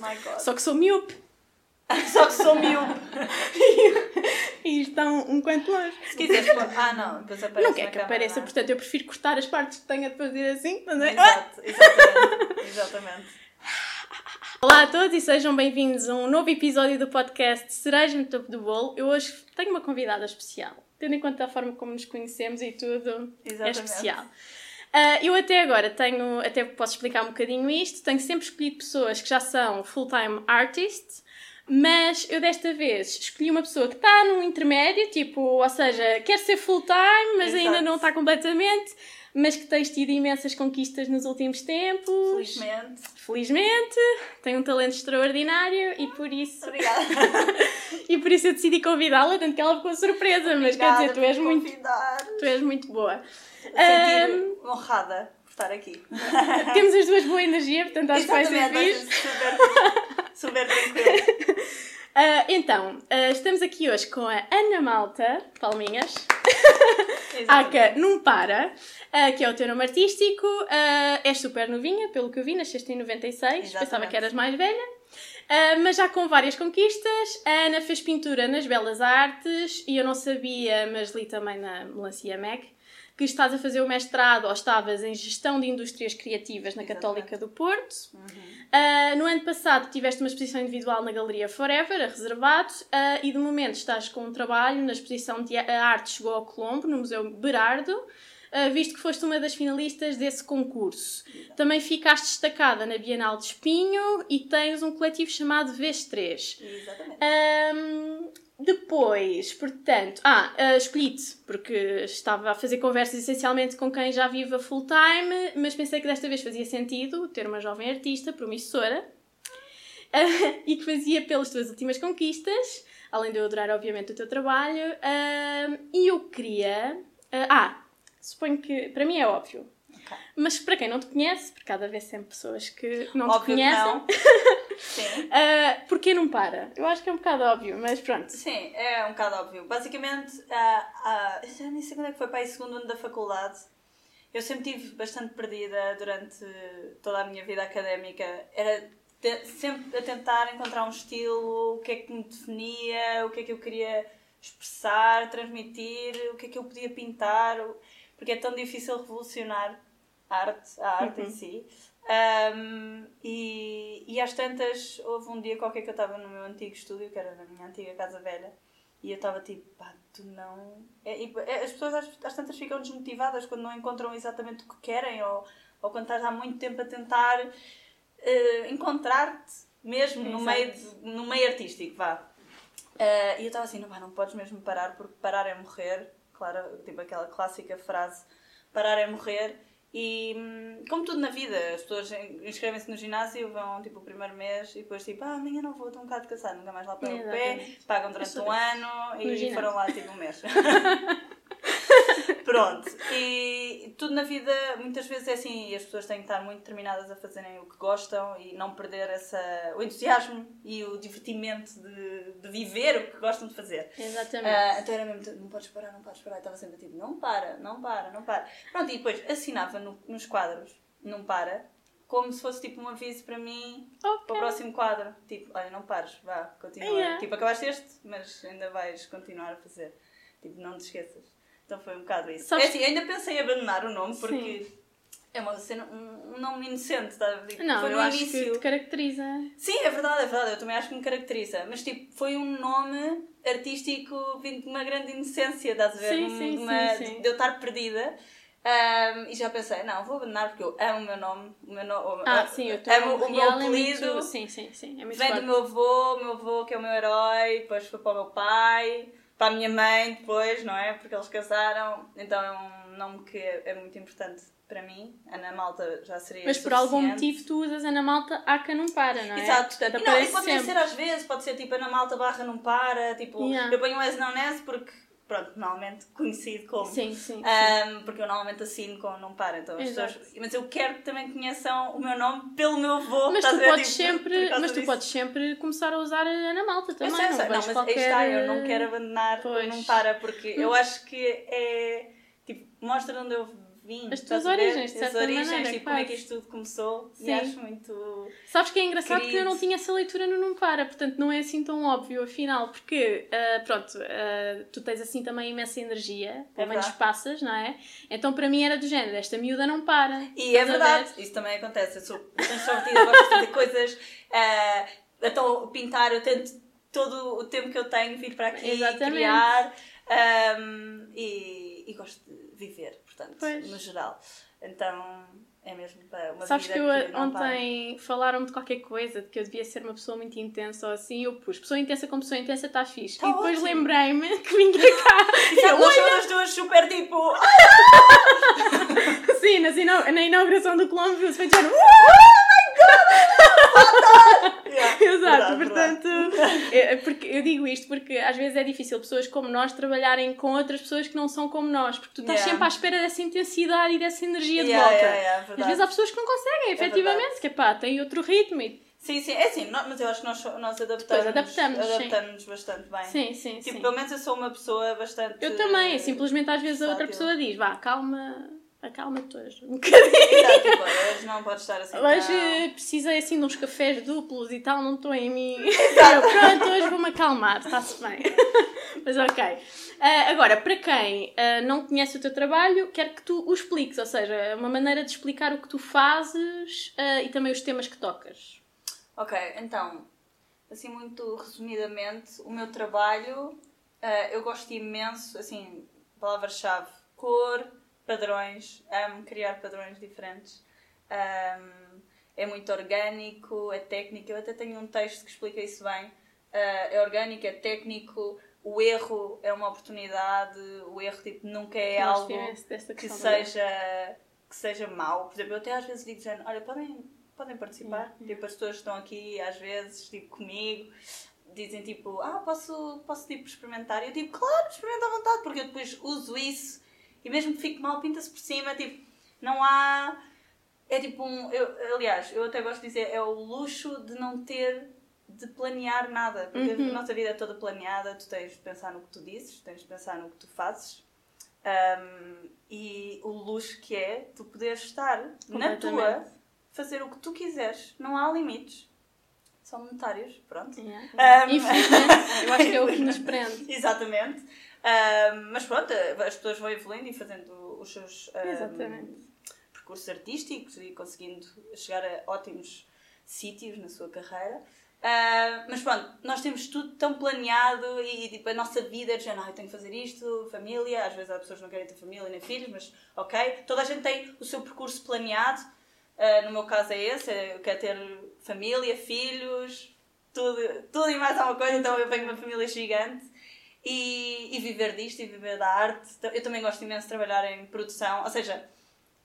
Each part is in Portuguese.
My God. Só que sou miúpe. Só que sou miúpe. e estão um quanto longe. Se quiseres pôr... Ah, não. Depois aparece Não quer que apareça, não é? portanto eu prefiro cortar as partes que tenho a fazer assim. não é? Exato, exatamente. exatamente. Olá a todos e sejam bem-vindos a um novo episódio do podcast Cereja no Topo do Bolo. Eu hoje tenho uma convidada especial. Tendo em conta a forma como nos conhecemos e tudo, é Exatamente. especial. Ah, eu até agora tenho, até posso explicar um bocadinho isto, tenho sempre escolhido pessoas que já são full-time artists, mas eu desta vez escolhi uma pessoa que está num intermédio, tipo, ou seja, quer ser full-time, mas ainda Exato. não está completamente, mas que tens tido imensas conquistas nos últimos tempos. Felizmente. Felizmente, tem um talento extraordinário e por isso, Obrigada. e por isso eu decidi convidá-la, tanto que ela ficou surpresa, mas quer dizer, tu és muito, tu és muito boa. Sentir honrada por estar aqui. Temos as duas boa energia, portanto acho que Exatamente, fixe. vai ser super, super tranquilo. Ah, então, ah, estamos aqui hoje com a Ana Malta, palminhas, Aka Num Para, ah, que é o teu nome artístico, és super novinha, pelo que eu vi, nasceste em 96, pensava Exatamente. que eras mais velha, mas já com várias conquistas. A Ana fez pintura nas Belas Artes e eu não sabia, mas li também na Melancia Meg, que estás a fazer o mestrado ou estavas em Gestão de Indústrias Criativas na Exatamente. Católica do Porto. Uh, no ano passado tiveste uma exposição individual na Galeria Forever, a Reservado, uh, e de momento estás com um trabalho na exposição de arte Chegou ao Colombo, no Museu Berardo, visto que foste uma das finalistas desse concurso. Também ficaste destacada na Bienal de Espinho e tens um coletivo chamado Vez3. Exatamente. Um, depois, portanto, ah, uh, escolhi-te porque estava a fazer conversas essencialmente com quem já vive a full time, mas pensei que desta vez fazia sentido ter uma jovem artista promissora uh, e que fazia pelas tuas últimas conquistas, além de eu adorar, obviamente, o teu trabalho. e eu queria. ah, suponho que para mim é óbvio. Ok. Mas para quem não te conhece, porque cada vez sempre pessoas que não te Óbvio que conhecem, não. Sim. uh, porquê não para? Eu acho que é um bocado óbvio, mas pronto. Sim, é um bocado óbvio. Basicamente, ah, ah, já nem sei quando é que foi para aí, segundo ano da faculdade. Eu sempre estive bastante perdida durante toda a minha vida académica. Era te- sempre a tentar encontrar um estilo, o que é que me definia, o que é que eu queria expressar, transmitir, o que é que eu podia pintar, o- porque é tão difícil revolucionar a arte, a arte em si. Um, e, e às tantas, houve um dia qualquer que eu estava no meu antigo estúdio, que era na minha antiga casa velha, e eu estava tipo, pá, tu não. É, é, as pessoas às, às tantas ficam desmotivadas quando não encontram exatamente o que querem, ou, ou quando estás há muito tempo a tentar eh, encontrar-te mesmo no meio, de- no meio artístico, vá. Eh, e eu estava assim, não, pá, não podes mesmo parar, porque parar é morrer. Claro, tipo aquela clássica frase, parar é morrer. E hum, como tudo na vida, as pessoas in- inscrevem-se no ginásio, vão tipo o primeiro mês e depois tipo, ah, amanhã não vou, estou um bocado cansado, nunca mais lá para o pé, pagam durante um ano No e foram lá tipo um mês. Pronto, e tudo na vida muitas vezes é assim, e as pessoas têm que estar muito determinadas a fazerem o que gostam e não perder essa, o entusiasmo e o divertimento de, de viver o que gostam de fazer. Exatamente. Ah, então era mesmo, não podes parar, não podes parar. Eu estava sempre tipo, não para, não para, não para. Pronto, e depois assinava no- nos quadros, não para, como se fosse tipo um aviso para mim, para o próximo quadro. Tipo, olha, não pares, vá, continua. Yeah. Tipo, acabaste este, mas ainda vais continuar a fazer. Tipo, não te esqueças. Então foi um bocado isso. Sabes- É assim, ainda pensei em abandonar o nome porque é uma cena, um, um nome inocente, está a ver? Tipo, Não, foi eu no acho início. que te caracteriza. Sim, é verdade, é verdade. Eu também acho que me caracteriza. Mas, tipo, foi um nome artístico vindo de uma grande inocência, estás a ver? Sim, Um- sim, de uma- sim, sim. De eu estar perdida. Ahm, e já pensei, não, vou abandonar porque eu amo o meu nome. O meu. Ah, sim, eu amo o meu real é apelido. muito... Sim, sim, sim. É muito Vem forte. do meu avô, o meu avô que é o meu herói, depois foi para o meu pai, para a minha mãe depois, não é? Porque eles casaram. Então é um nome que é, muito importante para mim. Ana Malta já seria Mas por algum motivo tu usas Ana Malta, Aka não para, não é? Exato. Portanto, E, não, e pode sempre. ser às vezes, pode ser tipo Ana Malta barra não para, tipo, Yeah. eu ponho o S não porque, pronto, normalmente conhecido como. Sim, sim. Ahm, porque eu normalmente assino com não para, então as Exato. pessoas. Mas eu quero que também conheçam o meu nome pelo meu avô. mas tu podes Tipo, sempre, mas tu disso. podes sempre começar a usar a Ana Malta Eu também. sei, eu sei. não, Não, vejo mas aí qualquer... está, eu não quero abandonar Pois. não para, porque eu acho que é. Tipo, mostra onde eu vim. As tuas ver? origens, de As origens, maneira, tipo, como é que isto tudo começou. Sim. E acho muito. Sabes que é engraçado que eu Querido. não tinha essa leitura no Não Para, portanto não é assim tão óbvio, afinal, porque, ah, pronto, ah, tu tens assim também imensa energia, pelo menos verdade. passas, não é? Então para mim era do género, esta miúda não para. E é verdade, ver? isso também acontece. Eu sou extrovertida, gosto de fazer coisas. ah, então, pintar, eu tento todo o tempo que eu tenho vir para aqui Exatamente. criar. ahm, e, e gosto de viver, portanto, Pois. no geral. Então, é mesmo para uma Sabes que eu que ontem falaram-me de qualquer coisa, de que eu devia ser uma pessoa muito intensa ou assim, eu pus, pessoa intensa com pessoa intensa está fixe. Tá e depois lembrei-me que vinha cá. E sabe, nós somos as duas super tipo. Sim, ina- na inauguração do Colombo foi dizer Yeah, Exato, verdade, verdade. portanto, é- é porque eu digo isto porque às vezes é difícil pessoas como nós trabalharem com outras pessoas que não são como nós, porque tu estás Yeah. sempre à espera dessa intensidade e dessa energia de Yeah, volta. yeah, yeah, às verdade. vezes há pessoas que não conseguem, efetivamente, que pá, têm outro ritmo e... Sim, sim, é assim, mas eu acho que nós, nós adaptamos, adaptamos, sim. adaptamos bastante bem. Sim, sim, Tipo, sim. pelo menos eu sou uma pessoa bastante. Eu também, simplesmente às vezes a outra pessoa diz, vá, calma, acalma-te hoje um bocadinho. Exato, tipo, hoje não pode estar assim. Hoje eh, precisei assim de uns cafés duplos e tal, não estou em mim. Eu, pronto, hoje vou-me acalmar, está-se bem. Mas ok. Ah, agora, para quem ah, não conhece o teu trabalho, quero que tu o expliques, ou seja, uma maneira de explicar o que tu fazes ah, e também os temas que tocas. Ok, então, assim muito resumidamente, o meu trabalho, eu gosto imenso, assim, palavra-chave, cor, padrões, amo criar padrões diferentes. Ahm, é muito orgânico, é técnico, eu até tenho um texto que explica isso bem. Eh, é orgânico, é técnico, o erro é uma oportunidade, o erro tipo, nunca é algo que também. seja, que seja mau. Por exemplo, eu até às vezes digo, olha, podem, podem participar. Yeah. Tipo, as pessoas estão aqui, às vezes, tipo, comigo, dizem tipo, ah, posso, posso tipo, experimentar? Eu digo, claro, experimenta à vontade, porque eu depois uso isso e mesmo que fique mal, pinta-se por cima, tipo, não há... É tipo um... Eu, aliás, eu até gosto de dizer, é o luxo de não ter de planear nada, porque Uhum. a nossa vida é toda planeada, tu tens de pensar no que tu dizes, tens de pensar no que tu fazes, um, e o luxo que é tu poderes estar na tua, fazer o que tu quiseres, não há limites. São monetários, pronto. Yeah. Um, Infelizmente, eu acho que é o que nos prende. Exatamente. Um, mas pronto, as pessoas vão evoluindo e fazendo os seus um, percursos artísticos e conseguindo chegar a ótimos sítios na sua carreira. Ah, mas pronto, nós temos tudo tão planeado e tipo, a nossa vida é de género, ah, eu tenho que fazer isto, família, às vezes há pessoas que não querem ter família nem filhos, mas ok, toda a gente tem o seu percurso planeado. Ah, no meu caso é esse, é- eu quero ter família, filhos, tudo, tudo e mais alguma coisa, então eu venho de uma família gigante. E, e viver disto e viver da arte. Eu também gosto imenso de trabalhar em produção, ou seja,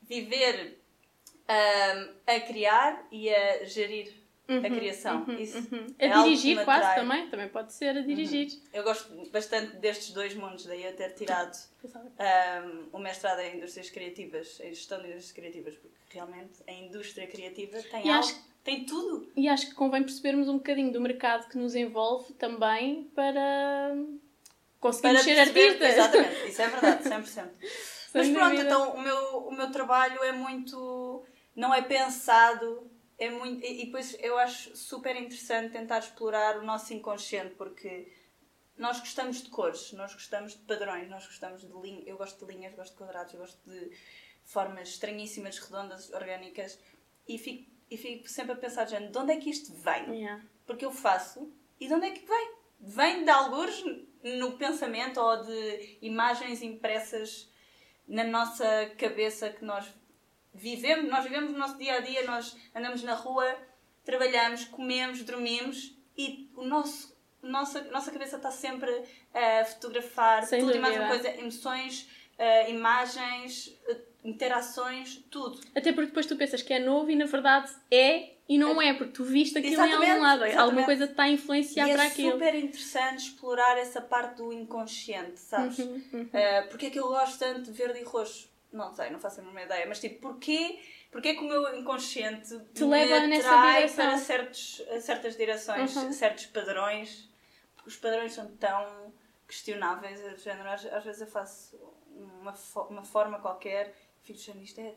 viver ahm, a criar e a gerir a criação. Isso Uhum. é A algo que dirigir quase também, também pode ser a dirigir. Eu gosto bastante destes dois mundos, daí eu ter tirado ahm, o mestrado em indústrias criativas, em gestão de indústrias criativas, porque realmente a indústria criativa tem E algo, acho tem tudo. E acho que convém percebermos um bocadinho do mercado que nos envolve também para conseguirmos ser perceber- artistas. Exatamente, isso é verdade, 100%. Mas pronto, dúvida. então o meu, o meu trabalho é muito. não é pensado, é muito. E e depois eu acho super interessante tentar explorar o nosso inconsciente, porque nós gostamos de cores, nós gostamos de padrões, nós gostamos de linhas. Eu gosto de linhas, gosto de quadrados, gosto de formas estranhíssimas, redondas, orgânicas, e fico, e fico sempre a pensar, gente, de onde é que isto vem? Yeah. porque eu faço e de onde é que vem? Vem de alguns no pensamento ou de imagens impressas na nossa cabeça que nós vivemos, nós vivemos o nosso dia a dia, nós andamos na rua, trabalhamos, comemos, dormimos e o nosso nossa, nossa cabeça está sempre a fotografar Sem tudo e mais uma dúvida. coisa, emoções, eh, imagens, eh, interações, tudo. Até porque depois tu pensas que é novo e na verdade é e não é, porque tu viste aquilo em Exatamente, algum lado. Alguma exatamente. coisa te está a influenciar e para é aquilo. super interessante explorar essa parte do inconsciente, sabes? Uhum, uhum. Uh, porque é que eu gosto tanto de verde e roxo? Não sei, não faço a mínima ideia, mas tipo, porquê, porquê que o meu inconsciente Te me leva nessa direção. para certos, certas direções, Uhum. certos padrões? Porque os padrões são tão questionáveis, é género, às, às vezes eu faço uma, fo- uma forma qualquer, isto é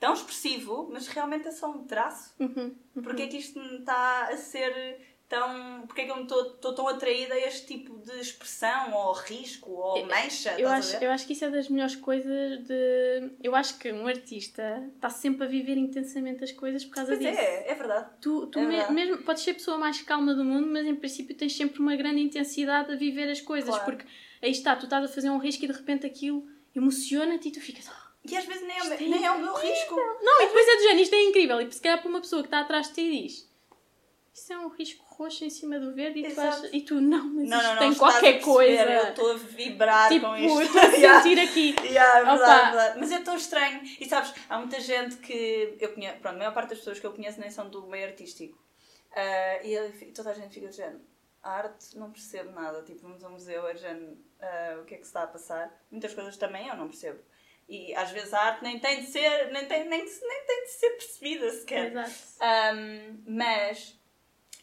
tão expressivo, mas realmente é só um traço. Uhum. Porque é que isto me está a ser tão. Porque é que eu estou tão atraída a este tipo de expressão, ou risco, ou mancha? Eu a acho, eu acho que isso é das melhores coisas de. Eu acho que um artista está sempre a viver intensamente as coisas por causa Pois disso. é, é verdade. Tu, tu É me- verdade. mesmo podes ser a pessoa mais calma do mundo, mas em princípio tens sempre uma grande intensidade a viver as coisas, Claro. porque aí está, tu estás a fazer um risco e de repente aquilo emociona-te e tu ficas. "Ah, E às vezes nem é, é meu- nem é o meu risco. Não, e depois é do género, isto é incrível. E se calhar para uma pessoa que está atrás de ti e diz isso é um risco roxo em cima do verde e tu, achas, e tu não, mas Não, isto não, não. tem a qualquer coisa. Eu estou a vibrar tipo, com isto. estou a sentir aqui. Yeah, é verdade, é verdade. Mas é tão estranho. E sabes, há muita gente que eu conheço, pronto, a maior parte das pessoas que eu conheço nem são do meio artístico. Ah, e toda a gente fica. A arte não percebo nada. Tipo, vamos ao museu, é género, ah, o que é que se está a passar. Muitas coisas também eu não percebo. E às vezes a arte nem tem de ser, nem tem, nem, nem tem de ser percebida sequer. Exato. Um, mas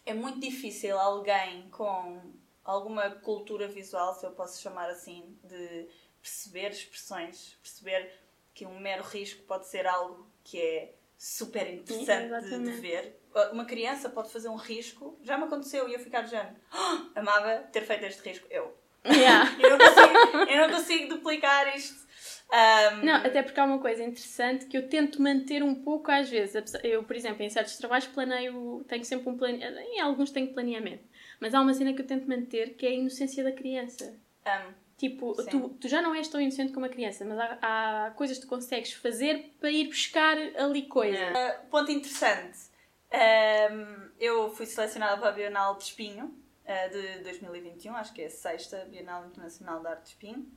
é muito difícil alguém com alguma cultura visual, se eu posso chamar assim, de perceber expressões, perceber que um mero risco pode ser algo que é super interessante de, de ver. Uma criança pode fazer um risco, já me aconteceu e eu ficar de género, "Ah, amava ter feito este risco, eu. Yeah. Eu não consigo, eu não consigo duplicar isto. Um, Não, até porque há uma coisa interessante que eu tento manter um pouco às vezes. Eu, por exemplo, em certos trabalhos planeio, tenho sempre um planeamento, em alguns tenho planeamento, mas há uma cena que eu tento manter que é a inocência da criança. um, Tipo, tu, tu já não és tão inocente como a criança, mas há, há coisas que tu consegues fazer para ir buscar ali coisas. Uh, ponto interessante. Um, eu fui selecionada para a Bienal de Espinho uh, de 2021, acho que é a sexta Bienal Internacional de Arte de Espinho.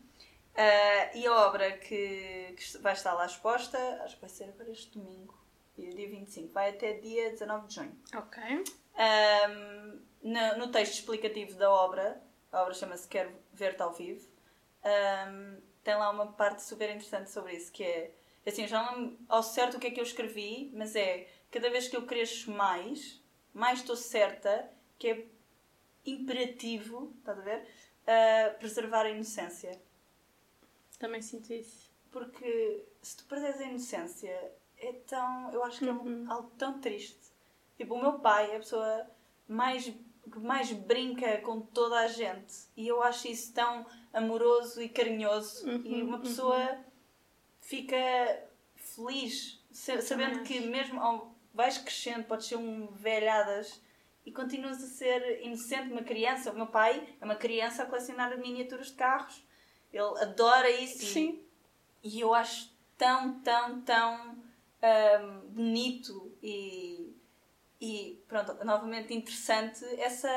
Uh, e a obra que, que vai estar lá exposta, acho que vai ser agora este domingo, dia 25, vai até dia 19 de junho. Ok. Um, no, no texto explicativo da obra, a obra chama-se Quero Ver-te ao Vivo, um, tem lá uma parte super interessante sobre isso, que é, assim, eu já não ao certo o que é que eu escrevi, mas é, cada vez que eu cresço mais, mais estou certa que é imperativo, estás a ver, uh, preservar a inocência. Também sinto isso. Porque se tu perderes a inocência, é tão. Eu acho que é um- algo tão triste. Tipo, o meu pai é a pessoa mais, que mais brinca com toda a gente. E eu acho isso tão amoroso e carinhoso. e uma pessoa fica feliz, sa- sabendo que mesmo ao vais crescendo, podes ser um velhadas e continuas a ser inocente, uma criança. O meu pai é uma criança a colecionar miniaturas de carros. Ele adora isso. e- Sim. e eu acho tão, tão, tão ahm, bonito e, e, pronto, novamente interessante essa.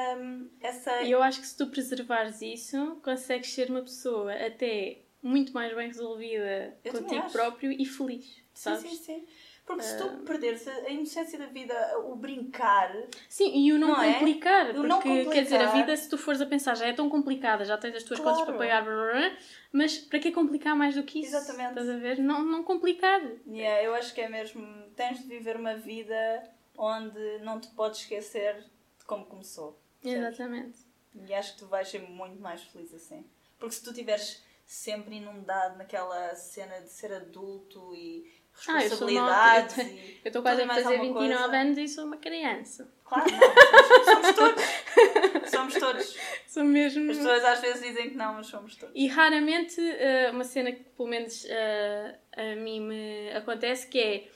essa... E eu acho que se tu preservares isso, consegues ser uma pessoa até muito mais bem resolvida Eu contigo próprio e feliz. Sim, Sabes? sim, sim. Porque se tu perderes a inocência da vida, o brincar, Sim, e o não, Não é? complicar. O Porque, não quer dizer, a complicar. vida, se tu fores a pensar, já é tão complicada, já tens as tuas Claro. contas para pagar, blá, blá, blá, mas para que complicar mais do que isso? Exatamente. Estás a ver? Não, não complicar. yeah, eu acho que é mesmo. Tens de viver uma vida onde não te podes esquecer de como começou. percebes? Exatamente. E acho que tu vais ser muito mais feliz assim. Porque se tu estiveres sempre inundado naquela cena de ser adulto e Ah, eu responsabilidades e Eu estou quase a fazer alguma 29 coisa. anos e sou uma criança. Claro, não. Somos, todos. Somos todos. Sou mesmo. As pessoas às vezes dizem que não, mas somos todos. E raramente, eh, uma cena que pelo menos eh, a mim me acontece, que é,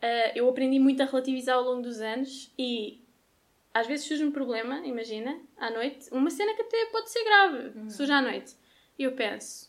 eh, eu aprendi muito a relativizar ao longo dos anos e às vezes surge um problema, imagina, à noite, uma cena que até pode ser grave, surge à noite, e eu penso,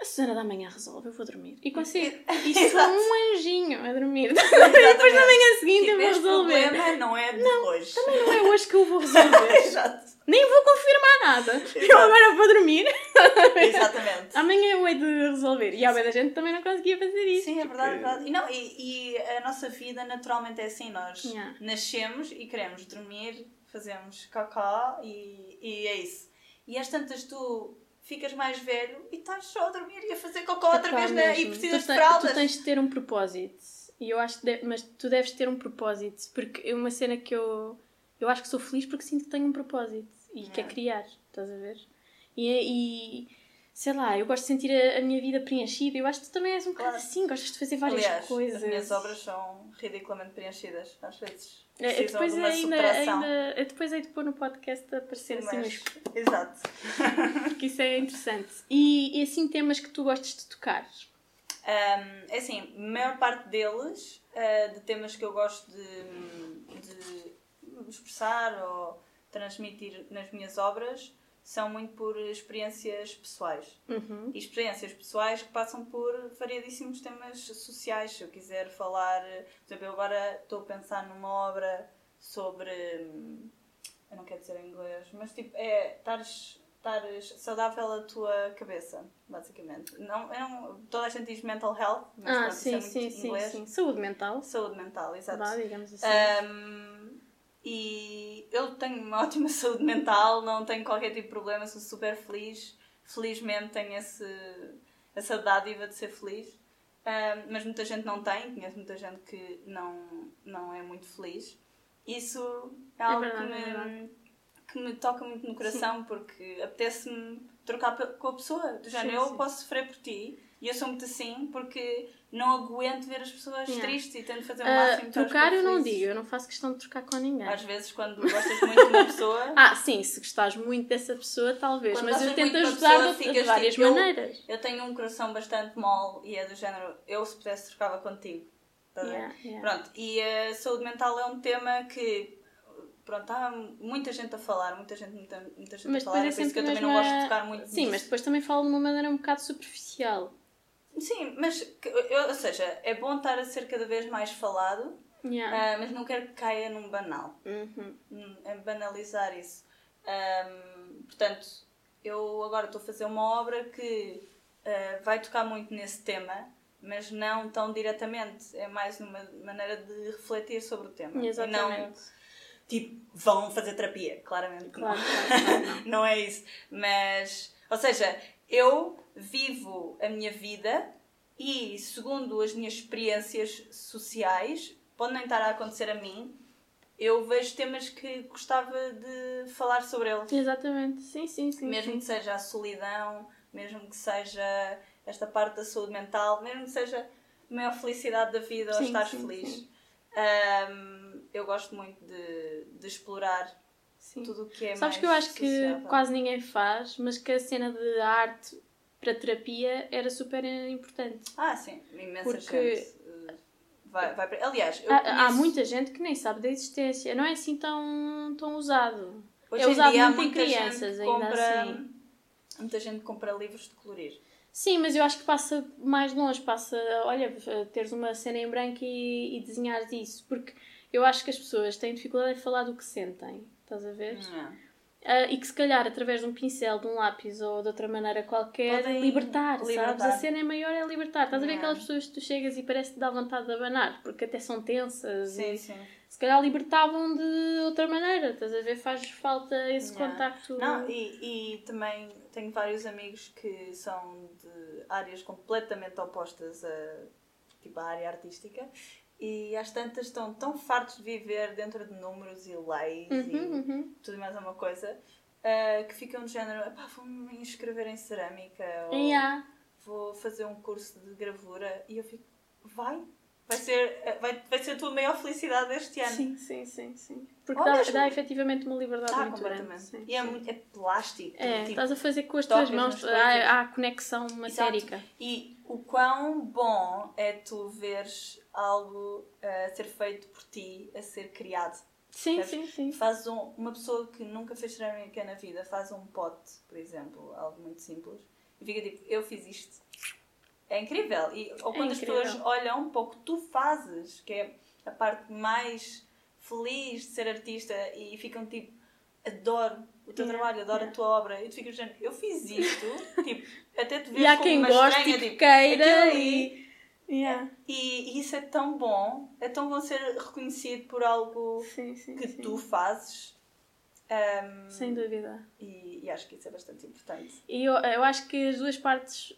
a Susana da manhã resolve, eu vou dormir. E consigo. E sou Exato. um anjinho a dormir. Exatamente. Depois na manhã seguinte Tipo, eu vou resolver. problema não é de hoje. Não é hoje que eu vou resolver. Exato. Nem vou confirmar nada. Eu agora vou dormir. Exatamente. Amanhã eu hei de resolver. E bem da gente também não conseguia fazer isso. Sim, é porque- verdade, é verdade. E, não, e, e a nossa vida naturalmente é assim. Nós Yeah. nascemos e queremos dormir, fazemos cacá e, e é isso. E às tantas tu ficas mais velho e estás só a dormir e a fazer cocó outra vez né? e precisas tu, de fraldas. Tu tens de ter um propósito. E eu acho de- mas tu deves ter um propósito. Porque é uma cena que eu. Eu acho que sou feliz porque sinto que tenho um propósito. E que é Yeah. criar. Estás a ver? E, e sei lá, eu gosto de sentir a, a minha vida preenchida. Eu acho que tu também és um bocado Claro. assim, gostas de fazer várias Aliás, coisas. as minhas obras são ridiculamente preenchidas, às vezes. É, é, depois de uma ainda, superação. ainda, é depois aí de pôr no podcast a aparecer assim Mas- Exato. porque isso é interessante. E, e assim temas que tu gostas de tocar? Um, é assim, a maior parte deles, uh, de temas que eu gosto de, de expressar ou transmitir nas minhas obras, são muito por experiências pessoais. Uhum. E experiências pessoais que passam por variadíssimos temas sociais. Se eu quiser falar, por exemplo, eu agora estou a pensar numa obra sobre. Eu não quero dizer em inglês, mas tipo, é estares saudável a tua cabeça, basicamente. Não, eu não, toda a gente diz mental health, mas Ah, pronto, isso sim, é muito sim, sim, sim. Saúde mental. Saúde mental, exato. Vá, digamos assim. Um, e eu tenho uma ótima saúde mental, não tenho qualquer tipo de problema, sou super feliz. Felizmente tenho esse, essa dádiva de ser feliz. Um, mas muita gente não tem, conheço muita gente que não, não é muito feliz. Isso é algo verdade, que, é me, verdade. que me toca muito no coração porque apetece-me trocar com a pessoa. Do género, Sim, eu sim. posso sofrer por ti e eu sou muito assim porque não aguento ver as pessoas Yeah. tristes e tento fazer o Ah, máximo as trocar eu não digo, eu não faço questão de trocar com ninguém. Às vezes, quando gostas muito de uma pessoa, Ah, sim, se gostares muito dessa pessoa, talvez. Quando mas eu gostas tento ajudar pessoa, de, várias tipo, eu- maneiras. eu tenho um coração bastante mole e é do género, eu se pudesse trocava contigo. Ver? Yeah, yeah. Pronto, e a saúde mental é um tema que pronto, há muita gente a falar, muita gente, muita, muita gente Mas a falar, é é por isso que eu também não gosto de tocar muito Sim, nisso. mas depois também falo de uma maneira um bocado superficial. Sim, mas, que- eu- ou seja, é bom estar a ser cada vez mais falado, Yeah. ah, mas não quero que caia num banal. Uhum. Hum, é banalizar isso. Ahm, portanto, eu agora estou a fazer uma obra que ah, vai tocar muito nesse tema, mas não tão diretamente. É mais numa maneira de refletir sobre o tema. E não, Exatamente. tipo, vão fazer terapia. Claramente que não. Claro, claro, claro, não. não é isso. Mas, ou seja, eu vivo a minha vida e, segundo as minhas experiências sociais, pode nem estar a acontecer a mim, eu vejo temas que gostava de falar sobre eles. Exatamente, sim, sim, sim. Mesmo sim. que seja a solidão, mesmo que seja esta parte da saúde mental, mesmo que seja a maior felicidade da vida ou Sim, estar sim, feliz. Ahm, eu gosto muito de, de explorar Sim. tudo o que é Sabes que eu acho que quase ninguém faz, mas que a cena de arte para terapia era super importante. Ah, sim, imensa Porque- gente. eh, Vai, vai para... Aliás, eu Há, há conheço- muita gente que nem sabe da existência, não é assim tão, tão usado. Hoje é usado dia há muito em crianças, ainda compra, assim. Muita gente compra livros de colorir. Sim, mas eu acho que passa mais longe, passa, olha, teres uma cena em branco e, e desenhares isso, porque eu acho que as pessoas têm dificuldade em falar do que sentem, estás a ver? Não. Ah, e que se calhar através de um pincel, de um lápis ou de outra maneira qualquer, Podem libertar, sabes? libertar. A cena é maior é libertar. Estás a ver Yeah. aquelas pessoas que tu chegas e parece que te dá vontade de abanar, porque até são tensas Sim, e sim. se calhar libertavam de outra maneira, estás a ver? Faz falta esse Yeah. contacto. Não, e, e também tenho vários amigos que são de áreas completamente opostas a tipo, a área artística e às tantas estão tão fartos de viver dentro de números e leis Uhum, e uhum. tudo e mais uma coisa ah, que ficam de género, "Epá, vou-me inscrever em cerâmica ou Yeah. vou fazer um curso de gravura e eu fico, vai, vai ser, vai, vai ser a tua maior felicidade este ano. Sim, sim, sim, sim. Porque dá, mesmo- dá efetivamente uma liberdade Ah, muito grande. Sim, e é, sim. muito, é plástico. É, tipo, estás a fazer com as tuas mãos, há, há conexão Exato. matérica. E o quão bom é tu veres algo a ser feito por ti, a ser criado. Sim, Percebes? sim, sim. Faz um, uma pessoa que nunca fez cerâmica na vida, faz um pote, por exemplo, algo muito simples, e fica tipo, eu fiz isto. É incrível. E, ou quando as incrível. pessoas olham para o que tu fazes, que é a parte mais feliz de ser artista, e ficam tipo, adoro o teu Yeah, trabalho, adoro yeah. a tua obra, e tu ficas dizendo, eu fiz isto, tipo, até te vês como uma estranha, tipo, queira aquilo ali- e... Yeah. e, e isso é tão bom, é tão bom ser reconhecido por algo Sim, sim, que sim. tu fazes. Ahm, Sem dúvida. e, e acho que isso é bastante importante. E eu, eu acho que as duas partes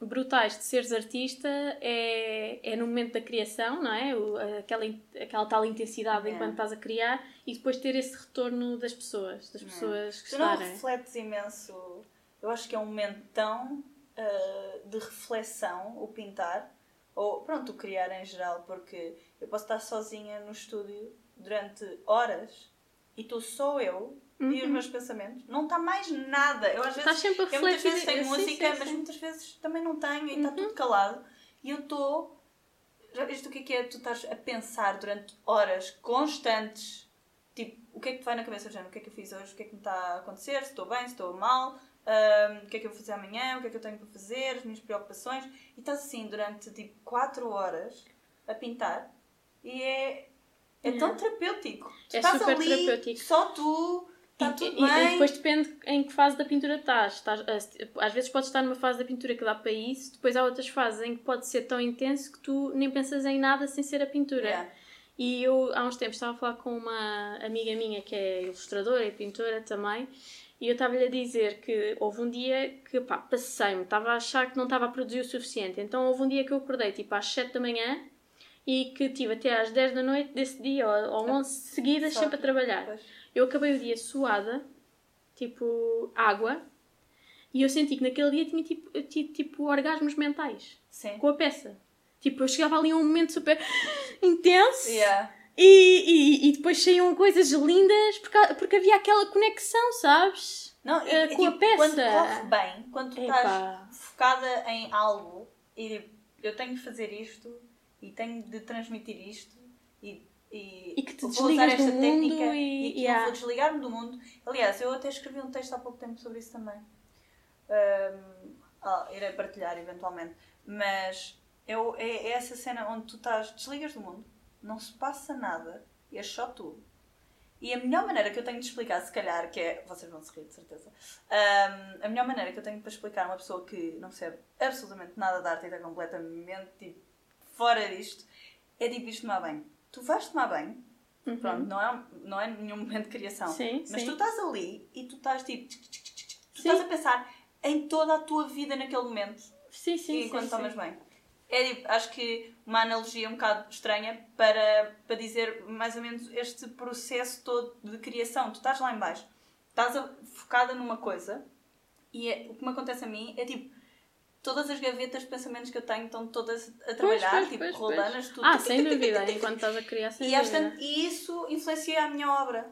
brutais de seres artista é, é no momento da criação, não é? O, aquela, aquela tal intensidade Yeah. enquanto estás a criar e depois ter esse retorno das pessoas, das pessoas que Tu não estarem. refletes imenso eu acho que é um momento tão uh, de reflexão o pintar, ou pronto, criar em geral, porque eu posso estar sozinha no estúdio durante horas e estou só eu uhum. e os meus pensamentos. Não está mais nada. Eu às vezes, sempre a eu muitas vezes tenho sim, música, sim, mas muitas vezes também não tenho e está uhum. tudo calado. E eu estou. Já viste o que é que é? Tu estás a pensar durante horas constantes. Tipo, o que é que te vai na cabeça? Já, o que é que eu fiz hoje? O que é que me está a acontecer? Se estou bem, se estou mal? Um, o que é que eu vou fazer amanhã? O que é que eu tenho para fazer? As minhas preocupações. E estás assim durante tipo 4 horas a pintar. E é, é tão terapêutico. Tu é super ali, terapêutico. Só tu tudo e, bem. E depois depende em que fase da pintura estás. estás. Às vezes podes estar numa fase da pintura que dá para isso, depois há outras fases em que pode ser tão intenso que tu nem pensas em nada sem ser a pintura. Yeah. E eu há uns tempos estava a falar com uma amiga minha que é ilustradora e pintora também, e eu estava-lhe a dizer que houve um dia que pá, passei-me, estava a achar que não estava a produzir o suficiente. Então houve um dia que eu acordei tipo às 7 da manhã e que tive até às 10 da noite desse dia, ou, ou 11 seguidas, Só sempre a trabalhar. Pois. Eu acabei o dia suada, tipo água, e eu senti que naquele dia tinha tipo, tipo, tipo orgasmos mentais Sim. com a peça. Tipo, eu chegava ali a um momento super intenso. Yeah. E, e, e depois saíam coisas lindas porque, porque havia aquela conexão, sabes? Não, e, uh, com tipo, a peça. Quando corre bem, quando tu Epa. estás focada em algo e eu tenho de fazer isto e tenho de transmitir isto e e, e que te desligas do mundo técnica e, e yeah. vou desligar-me do mundo. Aliás, eu até escrevi um texto há pouco tempo sobre isso também. Um, ah, irei partilhar eventualmente. Mas eu, é, é essa cena onde tu estás, desligas do mundo, não se passa nada e é só tu. E a melhor maneira que eu tenho de explicar, se calhar, que é. Vocês vão se rir, de certeza. Um, a melhor maneira que eu tenho para explicar a uma pessoa que não percebe absolutamente nada de arte e está completamente tipo, fora disto é tipo isto tomar bem tu vais tomar banho, uhum. pronto, não é, não é nenhum momento de criação, sim, mas sim. tu estás ali e tu estás tipo, tu sim. estás a pensar em toda a tua vida naquele momento sim, sim, enquanto sim, tomas banho. É tipo, acho que uma analogia um bocado estranha para, para dizer mais ou menos este processo todo de criação. Tu estás lá em baixo, estás focada numa coisa e é, o que me acontece a mim é tipo, todas as gavetas de pensamentos que eu tenho estão todas a trabalhar, pois, pois, tipo, pois, rolanas, tudo. Ah, sem dúvida, enquanto estás a criar, sem e, esta, e isso influencia a minha obra.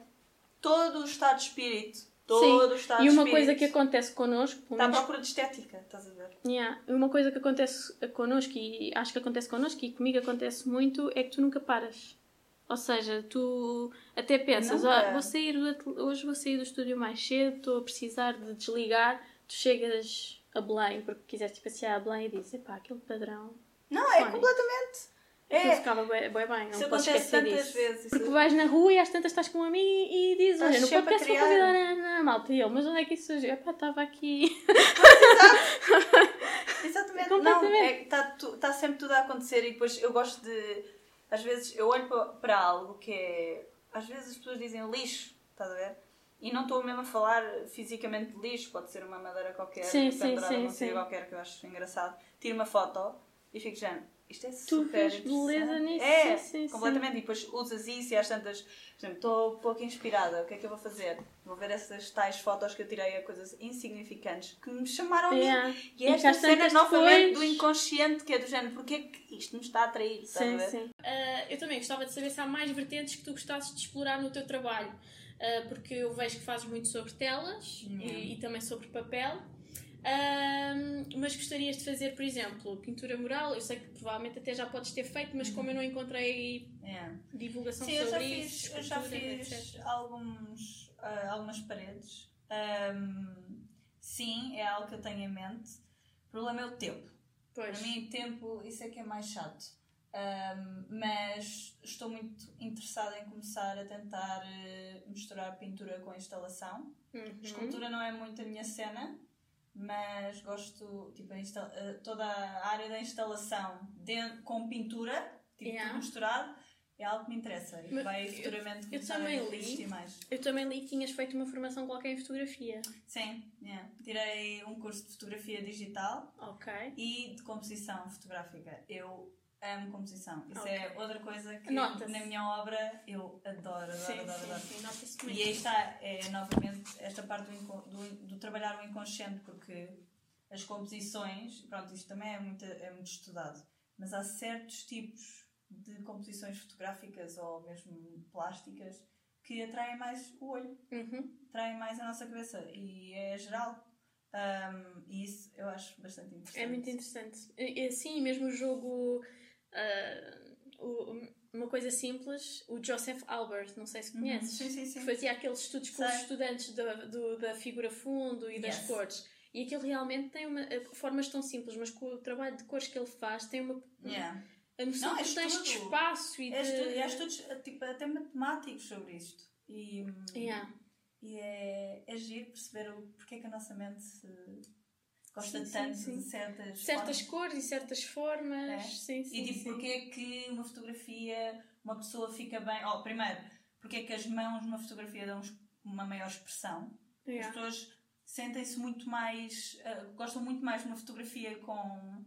Todo o estado de espírito. Todo Sim. E uma coisa que acontece connosco. Está à procura de estética, estás a ver? Yeah. Uma coisa que acontece connosco, e acho que acontece connosco, e comigo acontece muito, é que tu nunca paras. Ou seja, tu até pensas, ah, vou sair do, hoje vou sair do estúdio mais cedo, estou a precisar de desligar, tu chegas a Belém, porque quiseste passear a Belém e dizes, epá, aquele padrão. Não, é completamente. É. ficava bem, bem, bem, não posso esquecer disso. Vezes, porque vais na rua e às tantas estás com um amigo e, dizes, olha, no podcast vou convidar a Ana Malta. E ele, mas onde é que isso surgiu? Epá, estava aqui. Exatamente. Não, está é, tá, tá sempre tudo a acontecer e depois eu gosto de... Às vezes eu olho para, para algo que é... Às vezes as pessoas dizem lixo, estás a ver? E não estou mesmo a falar fisicamente de lixo, pode ser uma madeira qualquer, sim, sim, sim, sim. qualquer que eu acho engraçado. Tiro uma foto e fico já, isto é super tu beleza nisso. É, sim, completamente. Sim. E depois usas isso e às tantas, por exemplo, estou um pouco inspirada, o que é que eu vou fazer? Vou ver essas tais fotos que eu tirei a coisas insignificantes que me chamaram yeah. a mim. E, e esta cena novamente do inconsciente, que é do género, porque é que isto me está a atrair? Sim, sim. Uh, eu também gostava de saber se há mais vertentes que tu gostasses de explorar no teu trabalho. Uh, porque eu vejo que fazes muito sobre telas e, e, também sobre papel. Uh, mas gostarias de fazer, por exemplo, pintura mural? Eu sei que provavelmente até já podes ter feito, mas como eu não encontrei yeah. divulgação Sim, sobre eu isso. eu já fiz alguns, uh, algumas paredes. Um, sim, é algo que eu tenho em mente. O problema é o tempo. Pois. Para mim, tempo, isso é que é mais chato. Um, mas estou muito interessada em começar a tentar uh, misturar pintura com instalação. Uhum. Escultura não é muito a minha cena, mas gosto, tipo, uh, toda a área da instalação com pintura, tipo, yeah. tudo misturado, é algo que me interessa e vai futuramente eu, começar eu também a li, mais. Eu também li que tinhas feito uma formação qualquer em fotografia. Sim, yeah. tirei um curso de fotografia digital e de composição fotográfica. Eu Amo composição. Isso Ok. é outra coisa que na minha obra eu adoro, adoro, Sim, adoro, sim, adoro. sim, E aí está, é novamente esta parte do, do, do trabalhar o inconsciente, porque as composições, pronto, isto também é muito, é muito estudado, mas há certos tipos de composições fotográficas ou mesmo plásticas que atraem mais o olho, Uhum. atraem mais a nossa cabeça e é geral. Um, e isso eu acho bastante interessante. É muito interessante. E, e, Sim, mesmo o jogo. O- uma coisa simples, o Joseph Albert, não sei se conheces, Uhum. Sim, sim, sim. que fazia aqueles estudos com os estudantes da, do- da figura fundo e das Yes. cores. E aquilo realmente tem uma, eh, formas tão simples, mas com o trabalho de cores que ele faz, tem uma. Yeah. A noção Não, é que tu tens de espaço e É de. estudo, e há estudos tipo, até matemáticos sobre isto. E, Yeah. e é, é giro perceber o, porque é que a nossa mente eh, gosta Sim, sim, tanto sim. de certas Certas formas. cores e certas formas. É. Sim, sim. E tipo, porque é que uma fotografia, uma pessoa fica bem. Oh, primeiro, porque é que as mãos numa fotografia dão uma maior expressão. As Yeah. pessoas sentem-se muito mais. eh, gostam muito mais de uma fotografia com.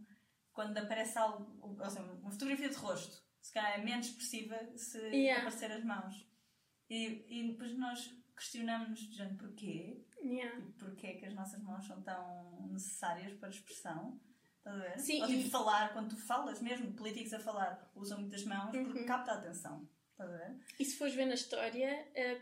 quando aparece algo. Ou seja, uma fotografia de rosto. Se calhar é menos expressiva se Yeah. aparecer as mãos. E, e depois nós questionamos de género porquê. Yeah. Tipo, porquê é que as nossas mãos são tão necessárias para expressão. Estás a ver? Sim, Ou tipo e- falar, quando tu falas mesmo, políticos a falar, usam muitas mãos Uhum. porque capta a atenção. E se fores ver na história, eh,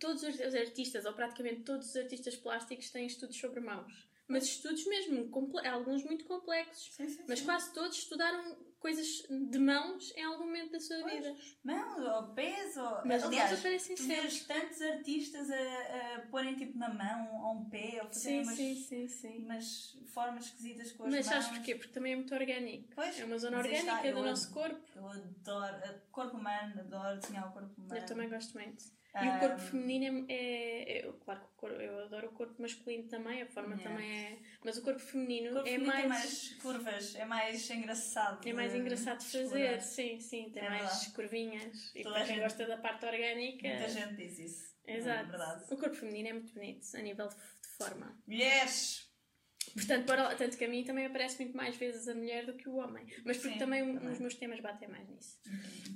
todos os artistas, ou praticamente todos os artistas plásticos, têm estudos sobre mãos. Mas estudos mesmo, alguns muito complexos. Sim, sim, Mas sim. quase todos estudaram coisas de mãos em algum momento da sua Pois. vida. Mãos ou pés ou... Mas Aliás, mãos aparecem tu vês tantos artistas a, a porem tipo na mão ou um pé ou fazerem umas, sim, sim, sim. umas formas esquisitas com as Mas mãos. sabes porquê? Porque também é muito orgânico. Pois, é uma zona está, orgânica eu do nosso corpo. Eu adoro... Corpo humano, adoro desenhar o corpo humano. Eu também gosto muito. E o corpo feminino é. é- é- claro que corpo- eu adoro o corpo masculino também, a forma Yeah. também é. Mas o corpo feminino O corpo é feminino mais. tem mais curvas, é mais engraçado. É mais engraçado de fazer, sim, sim, tem É mais verdade. curvinhas. E para quem gente- gosta da parte orgânica. Muita gente diz isso. Exato. É verdade. O corpo feminino é muito bonito, a nível de, de forma. Mulheres! Portanto, para, tanto que a mim também aparece muito mais vezes a mulher do que o homem. Mas porque Sim, também, também. os meus temas batem mais nisso.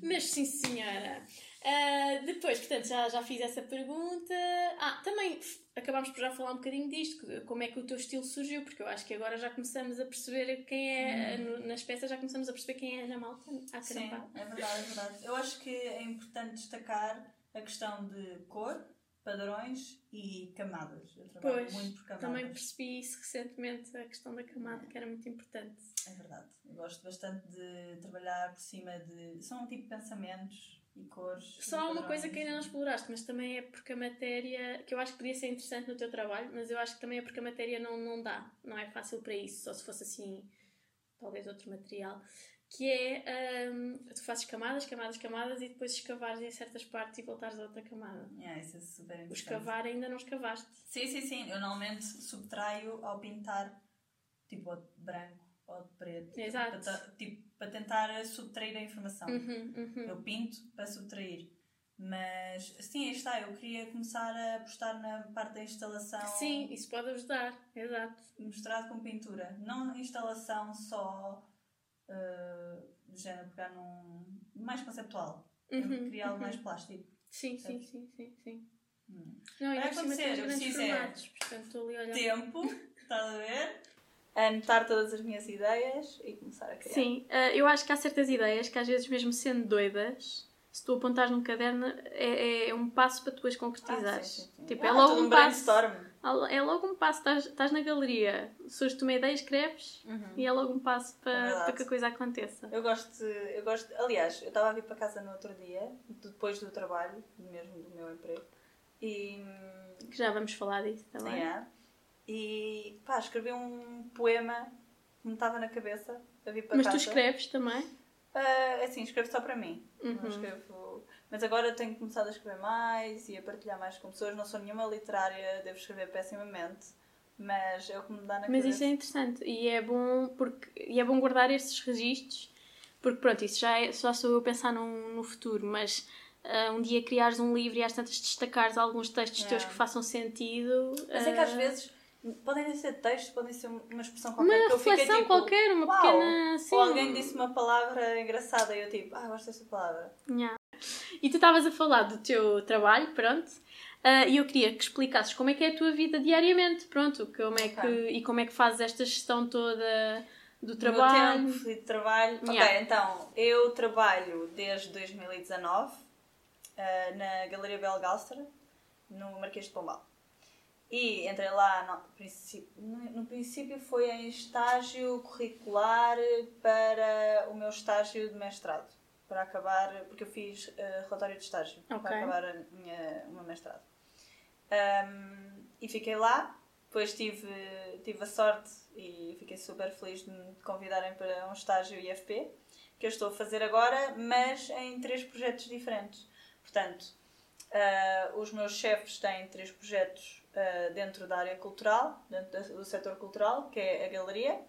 Mas sim, senhora. Ah, depois, portanto, já, já fiz essa pergunta. Ah, também acabámos por já falar um bocadinho disto, como é que o teu estilo surgiu, porque eu acho que agora já começamos a perceber quem é, no- nas peças já começamos a perceber quem é a Ana Malta. Ah, Sim, é verdade, é verdade. Eu acho que é importante destacar a questão de cor, padrões e camadas. Eu trabalho Pois, muito por camadas. também percebi isso recentemente, a questão da camada, que era muito importante. É verdade. Eu gosto bastante de trabalhar por cima de. São tipo pensamentos e cores. Só e uma coisa que ainda não exploraste, mas também é porque a matéria, que eu acho que podia ser interessante no teu trabalho, mas eu acho que também é porque a matéria não, não dá, não é fácil para isso, só se fosse assim, talvez outro material, que é, hum, tu fazes camadas, camadas, camadas e depois escavares em certas partes e voltares a outra camada. Yeah, isso é super O interessante. escavar ainda não escavaste. Sim, sim, sim. Eu normalmente subtraio ao pintar tipo de branco ou de preto. Exato. Para, tipo, para tentar subtrair a informação. Uhum, uhum. Eu pinto para subtrair. Mas sim, aí está. Eu queria começar a apostar na parte da instalação Sim, isso pode ajudar, exato. misturado com pintura. Não instalação só uh, de género pegar num. mais conceptual. Eu Uhum, queria algo mais plástico. Sim, sim, sim, sim, sim. Hum. Não, Vai acontecer, eu preciso é- formatos, portanto estou ali a olhar. Tempo, estás a ver? Anotar todas as minhas ideias e começar a criar. Sim, eh, eu acho que há certas ideias que às vezes mesmo sendo doidas, se tu apontares num caderno, é, é um passo para tu as concretizares. Ah, sim, sim, sim. Tipo, Ah, é logo todo um passo. brainstorm. É logo um passo, estás, estás na galeria, surge-te uma ideia, escreves e é logo um passo É para, verdade. para que a coisa aconteça. Eu gosto, eu gosto. Aliás, eu estava a vir para casa no outro dia, depois do trabalho, mesmo do meu emprego, e. Que já vamos falar disso também. Yeah, e pá, escrevi um poema que me estava na cabeça a vir para Mas casa. tu escreves também? Ah, assim, escrevo só para mim. Não Uhum. escrevo... Mas agora tenho começado a escrever mais e a partilhar mais com pessoas. Não sou nenhuma literária, devo escrever pessimamente, mas é o que me dá na Mas cabeça. isso é interessante e é bom porque e é bom guardar estes registros porque pronto, isso já, é, só sou eu a pensar no, no futuro, mas ah, um dia criares um livro e às tantas destacares alguns textos teus Yeah. que façam sentido. Mas é que às ah, vezes Podem ser textos, podem ser uma expressão qualquer. Uma eu fiquei, reflexão tipo, qualquer, uma pequena. Sim. Ou alguém disse uma palavra engraçada e eu tipo, ah, gosto dessa palavra. Yeah. E tu estavas a falar do teu trabalho, pronto. ah, E eu queria que explicasses como é que é a tua vida diariamente, pronto, como é que, Ok. e como é que fazes esta gestão toda do Do trabalho. tempo de trabalho. Yeah. Ok, então, eu trabalho desde 2019 ah, na Galeria Belgastra, no Marquês de Pombal. E entrei lá, no princípio, no princípio foi em estágio curricular para o meu estágio de mestrado. Para acabar, porque eu fiz ah, relatório de estágio Ok. para acabar a minha, o meu mestrado. Um, e fiquei lá. Depois tive, tive a sorte e fiquei super feliz de me convidarem para um estágio IFP, que eu estou a fazer agora, mas em três projetos diferentes. Portanto, ah, os meus chefes têm três projetos ah, dentro da área cultural, dentro do setor cultural, que é a galeria.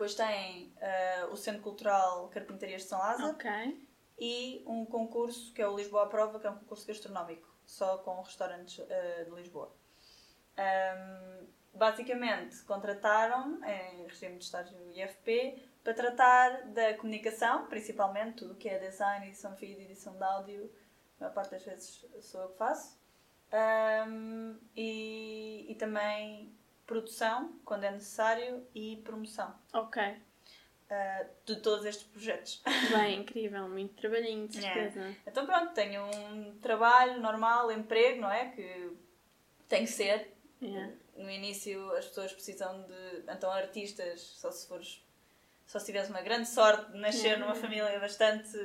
Depois têm ah, o Centro Cultural Carpintarias de São Lázaro e um concurso que é o Lisboa à Prova, que é um concurso gastronómico, só com restaurantes eh, de Lisboa. Ahm, basicamente, contrataram-me em regime de estágio IFP para tratar da comunicação, principalmente tudo o que é design, edição de vídeo, edição de áudio, a maior parte das vezes sou eu que faço. Ahm, e, e também produção, quando é necessário, e promoção Ok. ah, de todos estes projetos. Bem, incrível, muito trabalhinho, de Yeah. certeza. Então pronto, tenho um trabalho normal, emprego, não é? Que tem que ser. Yeah. No início as pessoas precisam de. Então artistas, só se fores. Só se tiveres uma grande sorte de nascer Yeah. numa família bastante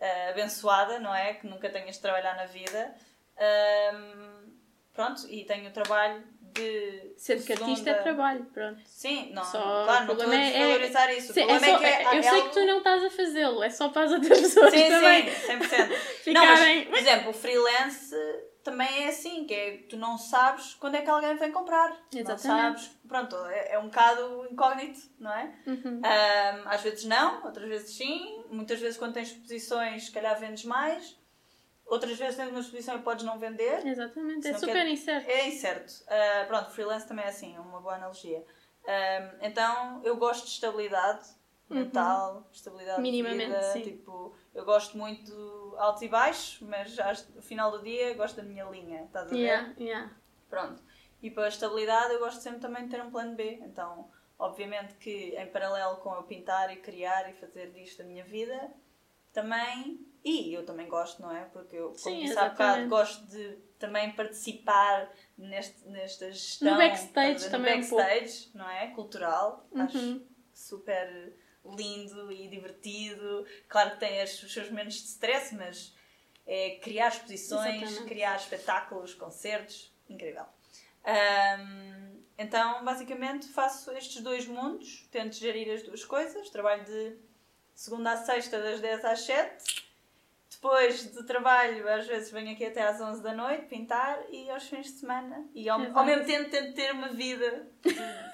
ah, abençoada, não é? Que nunca tenhas de trabalhar na vida. Ahm, pronto, e tenho o trabalho de. Sendo que artista é trabalho, pronto. Sim, não, Só claro, não estou a problema é- desvalorizar isso. O Sim, é é, só- que é, eu é sei algo- que tu não estás a fazê-lo, é só para as outras pessoas Sim, também sim, 100%. Não, mas, por exemplo, o freelance também é assim, que é tu não sabes quando é que alguém vem comprar. Não Exatamente. sabes. Pronto, é, é um bocado incógnito, não é? Uhum. Ahm, às vezes não, outras vezes sim. Muitas vezes quando tens exposições, se calhar vendes mais. Outras vezes tens uma exposição e podes não vender. Exatamente, é super quer- incerto. É incerto. Ah, pronto, freelance também é assim, é uma boa analogia. Ahm, então, eu gosto de estabilidade mental, estabilidade Uhum. Minimamente, de vida. sim. Tipo, eu gosto muito de altos e baixos, mas no final do dia gosto da minha linha, estás a ver? Yeah, yeah. Pronto. E para a estabilidade eu gosto sempre também de ter um plano B. Então, obviamente que em paralelo com eu pintar e criar e fazer disto a minha vida, também. E eu também gosto, não é? Porque eu, como Sim, disse há bocado, gosto de também participar neste, nesta gestão. No backstage a ver? também um No backstage, não é? Cultural. Acho Uhum. super lindo e divertido. Claro que tem os seus momentos de stress, mas é criar exposições, Exatamente. criar espetáculos, concertos, incrível. Ahm, então, basicamente, faço estes dois mundos, tento gerir as duas coisas. Trabalho de segunda à sexta, das 10 às 7. Depois do trabalho, às vezes venho aqui até às 11 da noite pintar e aos fins de semana. E ao, ao mesmo tempo tento ter uma vida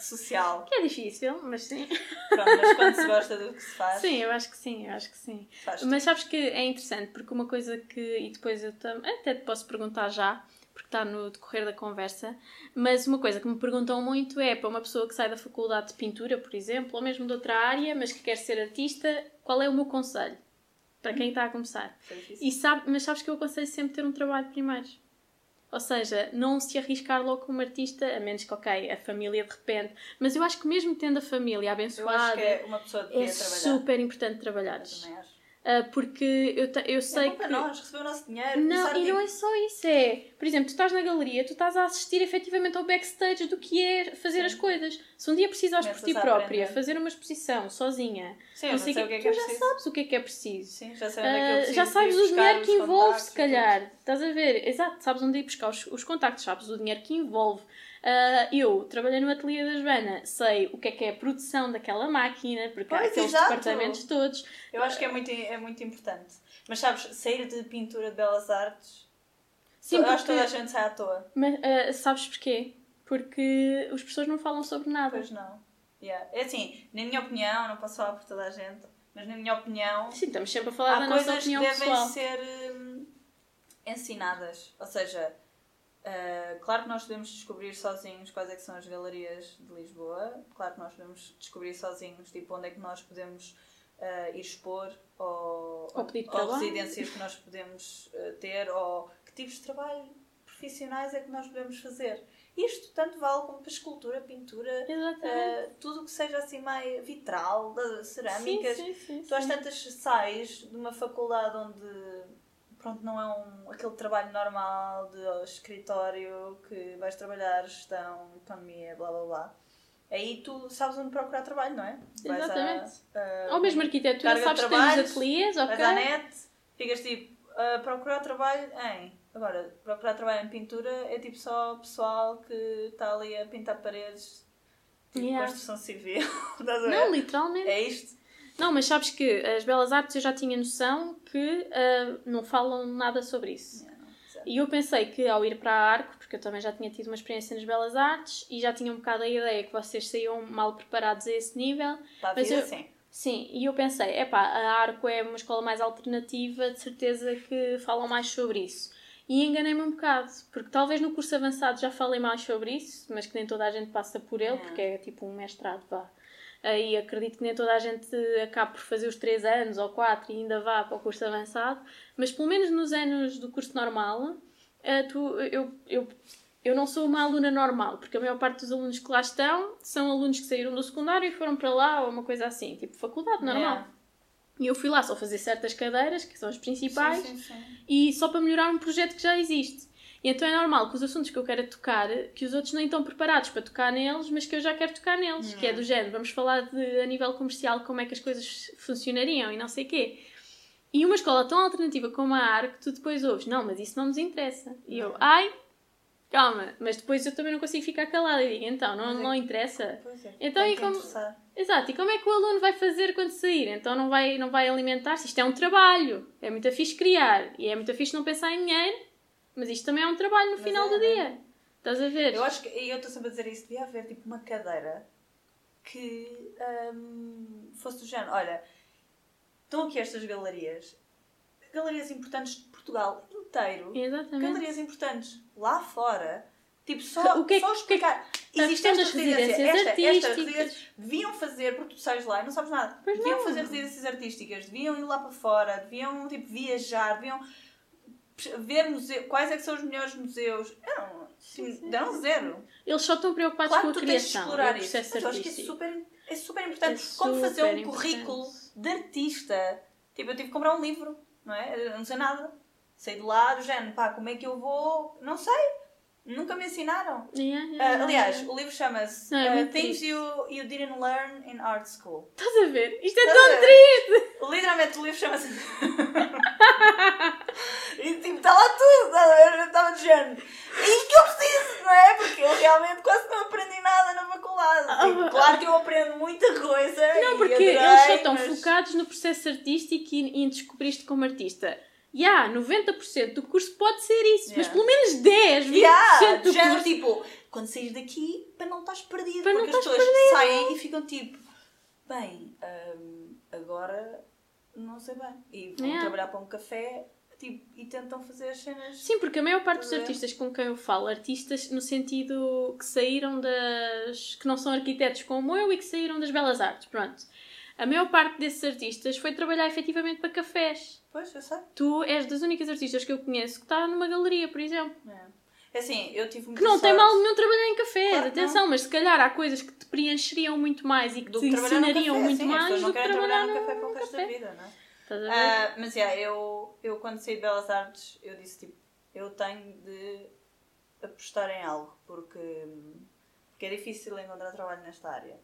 social. Que é difícil, mas sim. Pronto, mas quando se gosta do que se faz, Sim, eu acho que sim, eu acho que sim. Mas sabes que é interessante, porque uma coisa que. E depois eu também. Até te posso perguntar já, porque está no decorrer da conversa. Mas uma coisa que me perguntam muito é para uma pessoa que sai da faculdade de pintura, por exemplo, ou mesmo de outra área, mas que quer ser artista, qual é o meu conselho? Para quem está a começar. E sabe, mas sabes que eu aconselho sempre ter um trabalho primeiro. Ou seja, não se arriscar logo como artista, a menos que, ok, a família de repente. Mas eu acho que mesmo tendo a família Eu abençoada, acho que é uma pessoa é trabalhar. super importante Eu Ah, porque eu, eu É sei bom para que. nós, receber o nosso dinheiro. Não, e não é só isso, é. Por exemplo, tu estás na galeria, tu estás a assistir efetivamente ao backstage do que é fazer Sim. as coisas. Se um dia precisares por ti própria fazer uma exposição sozinha, Sim, não sei sei o que é que tu é já preciso. sabes o que é que é preciso. Sim, já sei onde é que eu Ah, preciso já de sabes o dinheiro que envolve, se calhar. Estás a ver? Exato, sabes onde ir buscar os, os contactos, sabes o dinheiro que envolve. Ah, eu trabalhei no ateliê da Joana, sei o que é que é a produção daquela máquina, porque há Pois, aqueles exato. departamentos todos. Eu acho que é muito, é muito importante. Mas sabes, sair de pintura de belas artes, Sim, eu acho que toda a gente sai à toa. Mas ah, sabes porquê? Porque as pessoas não falam sobre nada. Pois não. Yeah. É assim, na minha opinião, não posso falar por toda a gente, mas na minha opinião, Sim, estamos sempre a falar há da nossa coisas que opinião devem pessoal. ser hum, ensinadas. Ou seja, Uh, claro que nós podemos descobrir sozinhos quais é que são as galerias de Lisboa. Claro que nós podemos descobrir sozinhos tipo, onde é que nós podemos uh, ir expor ou, Ou pedir ou residências que nós podemos uh, ter ou que tipos de trabalho profissionais é que nós podemos fazer. Isto tanto vale como para escultura, pintura, uh, tudo o que seja assim mais vitral, cerâmicas. sim, sim, sim, Tu às tantas sais de uma faculdade onde pronto, não é um, aquele trabalho normal de escritório que vais trabalhar gestão, economia, blá blá blá. Aí tu sabes onde procurar trabalho, não é? Vais Exatamente. a- a- Ou mesmo arquitetura, sabes que temos ateliês, ok? Vais à net, ficas tipo, a procurar trabalho em. Agora, procurar trabalho em pintura é tipo só pessoal que está ali a pintar paredes, tipo Yeah. construção civil. Estás a ver? Não, literalmente. É isto? Não, mas sabes que as belas artes eu já tinha noção que ah, não falam nada sobre isso. Yeah, não. E eu pensei que ao ir para a Arco, porque eu também já tinha tido uma experiência nas belas artes e já tinha um bocado a ideia que vocês saíam mal preparados a esse nível, Está a Mas eu- assim. Sim, e eu pensei, epá, a Arco é uma escola mais alternativa, de certeza que falam mais sobre isso. E enganei-me um bocado, porque talvez no curso avançado já falei mais sobre isso, mas que nem toda a gente passa por ele, É. porque é tipo um mestrado, vá. Aí acredito que nem toda a gente acabe por fazer os 3 anos ou 4 e ainda vá para o curso avançado, mas pelo menos nos anos do curso normal, tu, eu, eu, eu não sou uma aluna normal, porque a maior parte dos alunos que lá estão são alunos que saíram do secundário e foram para lá ou uma coisa assim, tipo faculdade normal. Yeah. E eu fui lá só fazer certas cadeiras, que são as principais, Sim, sim, sim. e só para melhorar um projeto que já existe. E então é normal que os assuntos que eu quero tocar, que os outros nem estão preparados para tocar neles, mas que eu já quero tocar neles, que é do género, vamos falar de, a nível comercial, como é que as coisas funcionariam e não sei quê. E uma escola tão alternativa como a ARC, tu depois ouves, não, mas isso não nos interessa. E eu, ai, calma, mas depois eu também não consigo ficar calada e digo, então, não, é não interessa. É, Então, e como- interessar. Exato, e como é que o aluno vai fazer quando sair? Então não vai, não vai alimentar-se? Isto é um trabalho. É muito fixe criar. E é muito fixe não pensar em dinheiro, mas isto também é um trabalho no Mas final é, do é. dia. Estás a ver? Eu acho que, e eu estou sempre a dizer isso, devia haver tipo uma cadeira que hum, fosse do género. Olha, estão aqui estas galerias, galerias importantes de Portugal inteiro, Exatamente. galerias importantes lá fora. Tipo, só, O que é só que- explicar. a Existe questão esta das residência, residências esta, artísticas. residência. Deviam fazer, porque tu sais lá e não sabes nada. Pois deviam não. fazer residências artísticas, deviam ir lá para fora, deviam tipo, viajar, deviam ver museu, quais é que são os melhores museus. Eu não, Sim, sim, deram zero. Eles só estão preocupados Claro com a tu tens de criação, explorar o isso. processo Mas eu acho que é super, é super importante. É Como fazer um importante. currículo de artista. Tipo, eu tive que comprar um livro, não é? Eu não sei nada. Saí de lá do género, pá, como é que eu vou? Não sei. Nunca me ensinaram. Yeah, Ah, yeah, aliás, yeah. o livro chama-se é muito Things triste. you, you Didn't Learn in Art School. Estás a ver? Isto é Estás tão triste! Literalmente o livro chama-se. e tipo, está lá tudo, ver? Eu estava de género. É isto que eu preciso, não é? Porque eu realmente quase não aprendi nada na faculdade. Tipo, Ah, claro que eu aprendo muita coisa. Não, e porque adorei, eles só estão mas- focados no processo artístico e e em descobrir-te como artista. E há 90% do curso pode ser isso, mas Yeah. pelo menos 10, 20% Yeah, do género, curso. tipo, quando saís daqui, para não estás perdido. Para não porque as pessoas saem e ficam tipo, bem, hum, agora não sei bem. E vão Yeah. trabalhar para um café tipo, e tentam fazer as cenas. Sim, porque a maior parte dos artistas com quem eu falo, artistas no sentido que saíram das. que não são arquitetos como eu e que saíram das belas artes, pronto. A maior parte desses artistas foi trabalhar efetivamente para cafés. Pois, eu sei. Tu és das únicas artistas que eu conheço que está numa galeria, por exemplo. É assim, eu tive Que não tem sorte mal nenhum trabalhar em cafés, Claro atenção, mas se calhar há coisas que te preencheriam muito mais e que do te que ensinariam café. muito Sim, mais do não que trabalhar trabalhar no café para o resto da vida, não é? Estás a ver? Ah, mas, yeah, eu, eu quando saí de Belas Artes, eu disse, tipo, eu tenho de apostar em algo, porque, porque é difícil encontrar trabalho nesta área.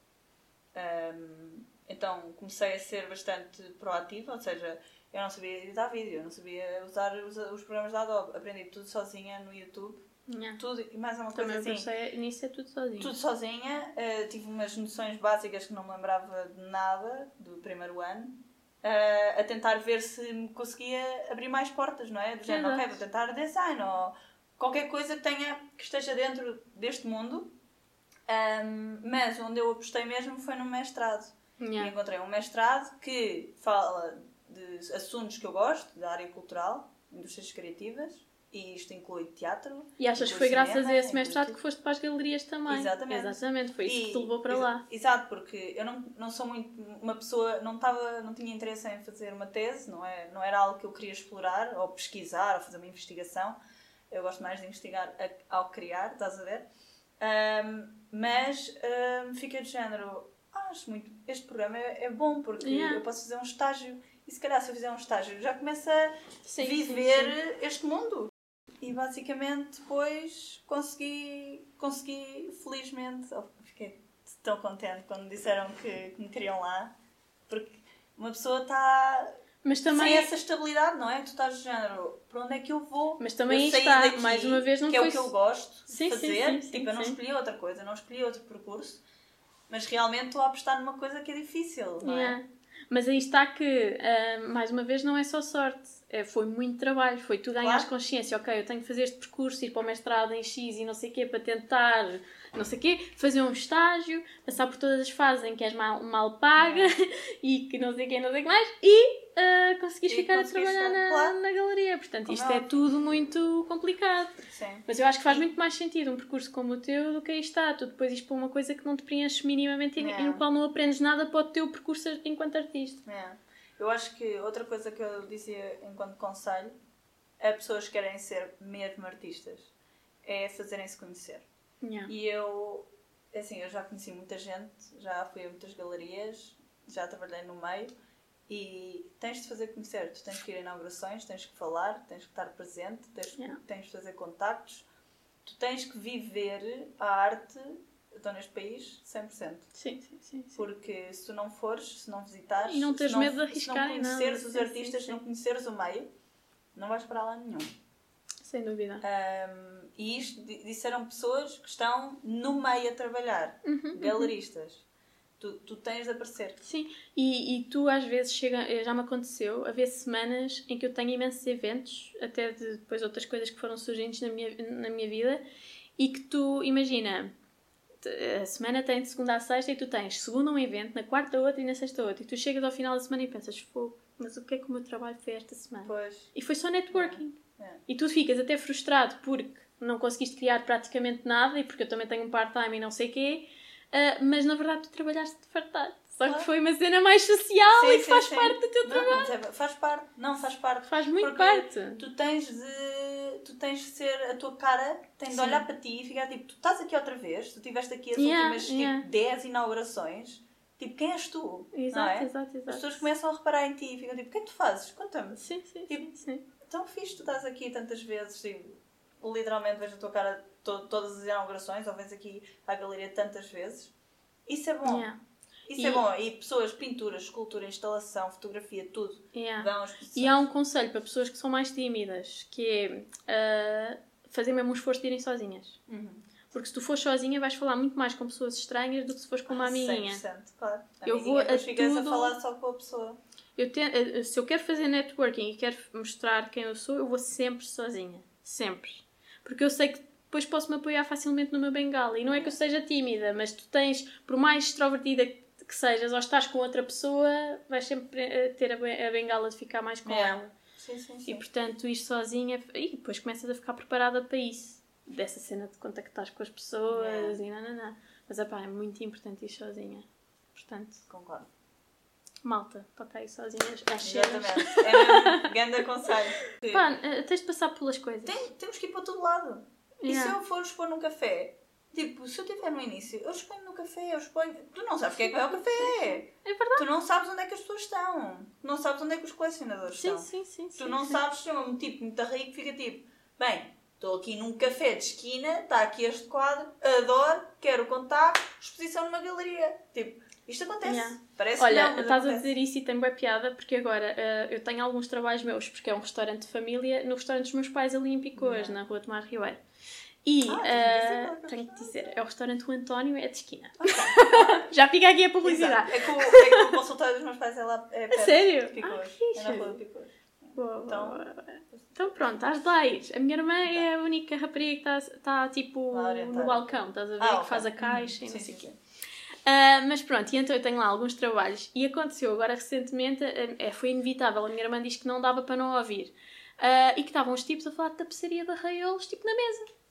Ahm, então, comecei a ser bastante proativa, ou seja, eu não sabia editar vídeo, eu não sabia usar os, os programas da Adobe. Aprendi tudo sozinha no YouTube, Yeah. tudo e mais uma coisa Também assim. pensei nisso é tudo sozinho. Tudo sozinha, eh, tive umas noções básicas que não me lembrava de nada do primeiro ano, eh, a tentar ver se me conseguia abrir mais portas, não é? Do género, ok, vou tentar design ou qualquer coisa que tenha que esteja dentro deste mundo. Ahm, mas onde eu apostei mesmo foi no mestrado. E Yeah. encontrei um mestrado que fala de assuntos que eu gosto, da área cultural, indústrias criativas, E isto inclui teatro. E achas que foi graças a esse mestrado que foste para as galerias também? Exatamente. Exatamente, foi isso e, que te levou para lá. Exato, porque eu não, não sou muito uma pessoa, não, tava, não tinha interesse em fazer uma tese, não, é, não era algo que eu queria explorar, ou pesquisar, ou fazer uma investigação. Eu gosto mais de investigar ao criar, estás a ver? Um, mas um, fiquei de género, ah, acho muito, este programa é, é bom porque yeah. eu posso fazer um estágio e se calhar se eu fizer um estágio já começo a sim, viver sim, sim. este mundo. E basicamente depois consegui, consegui felizmente, fiquei tão contente quando disseram que, que me queriam lá, porque uma pessoa está mas também... Sem essa estabilidade, não é? Tu estás de género, para onde é que eu vou? Mas também está, daqui, mais uma vez, não que foi... é o que eu gosto sim, de fazer. Sim, sim, tipo, eu não escolhi outra coisa, não escolhi outro percurso, mas realmente estou a apostar numa coisa que é difícil, não é? yeah. é? Mas aí está que, uh, mais uma vez, não é só sorte. É, foi muito trabalho. Foi tu ganhas claro. consciência. Ok, eu tenho que fazer este percurso, ir para o mestrado em X e não sei o quê, para tentar, não sei o quê, fazer um estágio, passar por todas as fases em que és mal, mal paga e que não sei o quê, não sei o que mais. E uh, conseguires ficar a trabalhar na, claro. na galeria. Portanto, como isto é, é tudo muito complicado. Sim. Mas eu acho que faz muito mais sentido um percurso como o teu do que aí está. Tu depois ires para uma coisa que não te preenches minimamente e, no qual não aprendes nada para o teu percurso enquanto artista. É. Eu acho que outra coisa que eu dizia enquanto conselho a pessoas que querem ser mesmo artistas é fazerem-se conhecer. Yeah. E eu, assim, eu já conheci muita gente, já fui a muitas galerias, já trabalhei no meio e tens de fazer conhecer, tu tens que ir a inaugurações, tens que falar, tens que estar presente, tens, yeah. tens de fazer contactos, tu tens que viver a arte estou neste país 100%. Sim, sim, sim, sim. Porque se tu não fores, se não visitares, e não tens medo de arriscar se não conheceres os sim, artistas, sim, se não conheceres o meio, não vais para lá nenhum. Sem dúvida. Um, e isto disseram pessoas que estão no meio a trabalhar, uhum, uhum. galeristas. Uhum. Tu, tu tens de aparecer. Sim, e, e tu às vezes chega, eh, já me aconteceu haver semanas em que eu tenho imensos eventos, até de depois outras coisas que foram surgindo na minha, na minha vida, e que tu, imagina, a semana tem de segunda a sexta e tu tens segunda um evento, na quarta outro e na sexta outro, e tu chegas ao final da semana e pensas, fogo, mas o que é que o meu trabalho foi esta semana? Pois. E foi só networking. É. É. E tu ficas até frustrado porque não conseguiste criar praticamente nada e porque eu também tenho um part-time e não sei o quê, Uh, mas na verdade tu trabalhaste de fartar. Só que foi uma cena mais social sim, e que sim, faz sim. parte do teu não, trabalho. Faz parte, não, faz parte. Faz muito parte. Tu tens de. Tu tens de ser. A tua cara tem de olhar para ti e ficar tipo, tu estás aqui outra vez, tu estiveste aqui as yeah, últimas yeah. tipo, 10 inaugurações. Tipo, quem és tu? Exato, é? exato, exato. As pessoas começam a reparar em ti e ficam tipo, o que é que tu fazes? Conta-me. Sim, sim, tipo, sim. Tão fixe, tu estás aqui tantas vezes, tipo, literalmente vejo a tua cara to todas as inaugurações, ou vens aqui à galeria tantas vezes isso é bom. Yeah. Isso e... é bom. E pessoas, pintura, escultura, instalação, fotografia, tudo. Yeah. Dão e há um conselho para pessoas que são mais tímidas, que é uh, fazer mesmo um esforço de irem sozinhas. Uhum. Porque se tu fores sozinha vais falar muito mais com pessoas estranhas do que se fores com uma amiguinha. 100%, claro. A eu vou a tudo... a falar só com a pessoa. Eu te... Eh, se eu quero fazer networking e quero mostrar quem eu sou, eu vou sempre sozinha. Sempre. Porque eu sei que depois posso me apoiar facilmente numa bengala. E não é que eu seja tímida, mas tu tens, por mais extrovertida que sejas, ou estás com outra pessoa, vais sempre eh, ter a bengala de ficar mais com é. ela. Sim, sim, sim. E portanto, ir sozinha, e depois começas a ficar preparada para isso. Dessa cena de contactar com as pessoas é. e nananã. Mas apá, é muito importante ir sozinha. Portanto, concordo. Malta, toca aí sozinhas. Exatamente. É mesmo grande conselho. Pá, eh, tens de passar pelas coisas. Tem, temos que ir para todo lado. E se eu for expor num café, tipo, se eu estiver no início, eu exponho no café, eu exponho. Tu não sabes o que é que é o café. É verdade. Tu não sabes onde é que as pessoas estão. Tu não sabes onde é que os colecionadores sim, estão. Sim, sim, tu não sim. sabes se é um tipo muito rico fica tipo, bem, estou aqui num café de esquina, está aqui este quadro, adoro, quero contar, exposição numa galeria. Tipo, isto acontece. Yeah. Parece Olha, não, estás a dizer isso e tem boa piada porque agora uh, eu tenho alguns trabalhos meus, porque é um restaurante de família, no restaurante dos meus pais ali em Picoas, yeah. na rua Tomar Ribeiro. E ah, uh, tenho que dizer, é o restaurante o António, é de esquina. Okay. Já fica aqui a publicidade. É que, o, é que o consultório dos meus pais é lá é perto sério? de. Ah, é na rua. Boa, então, boa. então pronto, de lá A minha irmã então. é a única rapariga que está tá, tipo no balcão, estás a ver? Ah, que faz a caixa uhum. e não sei o quê. Uh, mas pronto, e então eu tenho lá alguns trabalhos e aconteceu agora recentemente, uh, foi inevitável, a minha irmã diz que não dava para não ouvir. ah, e que estavam os tipos a falar de tapeçaria de arraiolos, tipo na mesa.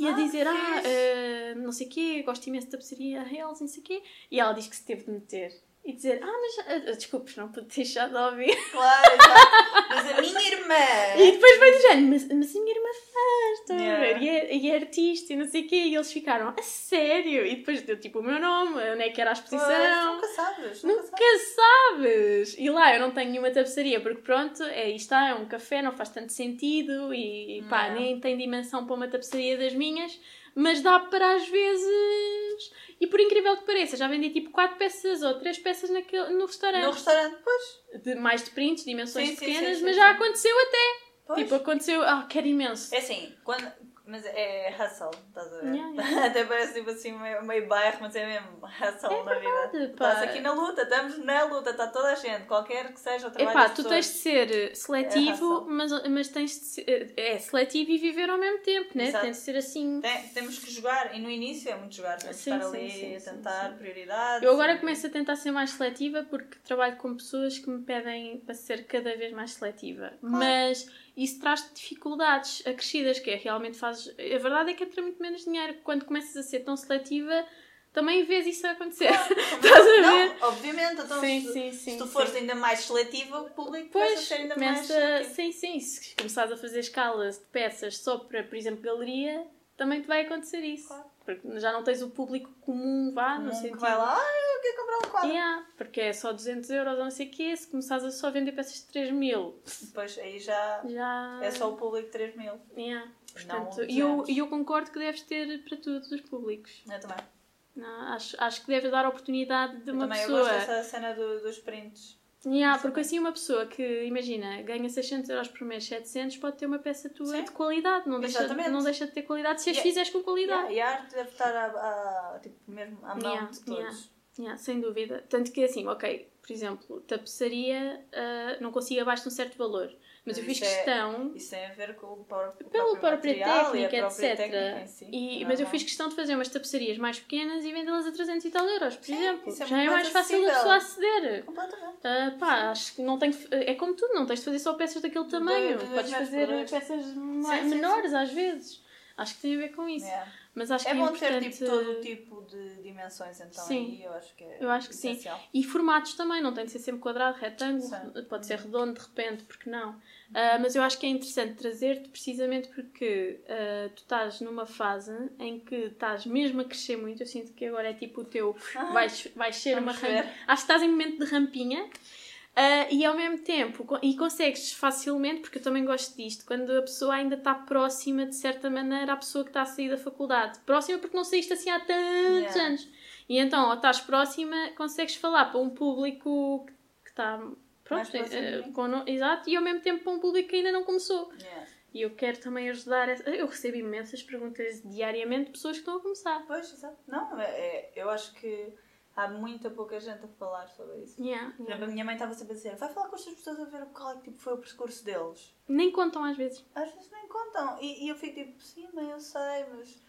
E a Ah, dizer, ah, ah, não sei o quê, gosto imenso de tapeçaria arraiolos, não sei o quê. E ela diz que se teve de meter. E dizer, ah, mas, ah, desculpes, não pude deixar de ouvir. Claro, exato. Mas a minha irmã. E depois do género, mas, mas a minha irmã faz, estão a Yeah. ver? E é, e é artista e não sei o quê. E eles ficaram, a sério? E depois deu tipo o meu nome, onde é que era a Pois, exposição. nunca sabes. Nunca, Nunca sabes. sabes! E lá eu não tenho nenhuma tapeçaria, porque pronto, é isto está, é um café, não faz tanto sentido e pá, Não. nem tem dimensão para uma tapeçaria das minhas, mas dá para às vezes. E por incrível que pareça, já vendi tipo 4 peças ou 3 peças naquele, no restaurante. No restaurante, pois. De, mais de prints, dimensões Sim, pequenas, sim, mas sim, já sim. aconteceu até. pois. Tipo, aconteceu. Ah, quero imenso. É assim, quando. Mas é hustle, estás a ver? Yeah, yeah. Até parece tipo assim meio, meio bairro, mas é mesmo hustle É na vida. verdade, pá. Estás aqui na luta, estamos na luta, está toda a gente, qualquer que seja o trabalho Epá, tu pessoas. tens de ser eh, seletivo, É mas, mas tens de ser. É seletivo e viver ao mesmo tempo, né? Exato. Tem de ser assim. Tem- temos que jogar, e no início é muito jogar, temos Sim, estar sim, ali sim, a tentar prioridades. Eu agora começo a tentar ser mais seletiva porque trabalho com pessoas que me pedem para ser cada vez mais seletiva. Mas isso traz dificuldades acrescidas, que é realmente fazes. A verdade é que entra muito menos dinheiro. Quando começas a ser tão seletiva, também vês isso acontecer. Estás a ver? Não, obviamente, então Sim, se, sim, se sim, tu sim. fores ainda mais seletivo, o público começa a Pois, ser ainda mais começa. seletivo. Sim, sim. Se começares a fazer escalas de peças só para, por exemplo, galeria, também te vai acontecer isso. Claro. Porque já não tens o público comum, vá, no Um sentido. que vai lá, ah, eu quero comprar um quadro. Yeah, porque é só 200 euros não sei o quê. Se começares a só vender peças de 3 mil, Depois aí já já. é só o público 3 mil. Yeah. Não Portanto, e eu, 200. eu concordo que deves ter para todos os públicos. Eu também. Não, acho, acho que deves dar a oportunidade de Eu uma também eu pessoa. gosto dessa cena do- dos prints. Yeah, porque assim uma pessoa que, imagina, ganha 600 euros por mês, 700, pode ter uma peça tua Sim. de qualidade. Não deixa, não deixa de ter qualidade se as Yeah. fizeres com qualidade. Yeah, e a arte deve estar a, a- tipo, mesmo à mão Yeah, de todos. yeah. Sem dúvida. Tanto que assim, ok, por exemplo, tapeçaria ah, não consigo abaixo de um certo valor. Mas eu fiz isso é- questão, Isso tem a ver com o próprio, pela própria material e técnica, própria etc. técnica si. E- É mas eu normal. fiz questão de fazer umas tapeçarias mais pequenas e vendê-las a 300 e tal euros, por Sim, exemplo. é Já é mais fácil a pessoa aceder. Completamente. Ah, pá, acho que não tem que- É como tudo, não tens de fazer só peças daquele tamanho. de dois Podes metros fazer peças mais- menores às vezes. Acho que tem a ver com isso. Yeah. Mas acho É que bom é ter importante. tipo, todo o tipo de dimensões, então Sim. aí eu acho que é Eu acho que sim. essencial. E formatos também, não tem de ser sempre quadrado, retângulo, Sim. pode ser redondo de repente, porque não? Ah, mas eu acho que é interessante trazer-te precisamente porque ah, tu estás numa fase em que estás mesmo a crescer muito. Eu sinto que agora é tipo o teu. Vais, vais ser uma vamos ver. Acho que estás em momento de rampinha. Ah, e ao mesmo tempo, e consegues facilmente, porque eu também gosto disto, quando a pessoa ainda está próxima, de certa maneira, à pessoa que está a sair da faculdade. Próxima porque não saíste assim há tantos Yeah. anos. E então, ao estás próxima, consegues falar para um público que- está pronto, mim. com exato, e ao mesmo tempo para um público que ainda não começou. Yeah. E eu quero também ajudar. essa- Eu recebo imensas perguntas diariamente de pessoas que estão a começar. Pois, exato. Não, é, é- eu acho que há muita pouca gente a falar sobre isso. Yeah, yeah. a minha mãe estava sempre a dizer vai falar com as tuas pessoas a ver qual é que tipo, foi o percurso deles. Nem contam às vezes. Às vezes nem contam. E, e eu fico tipo, sim, mãe, eu sei, mas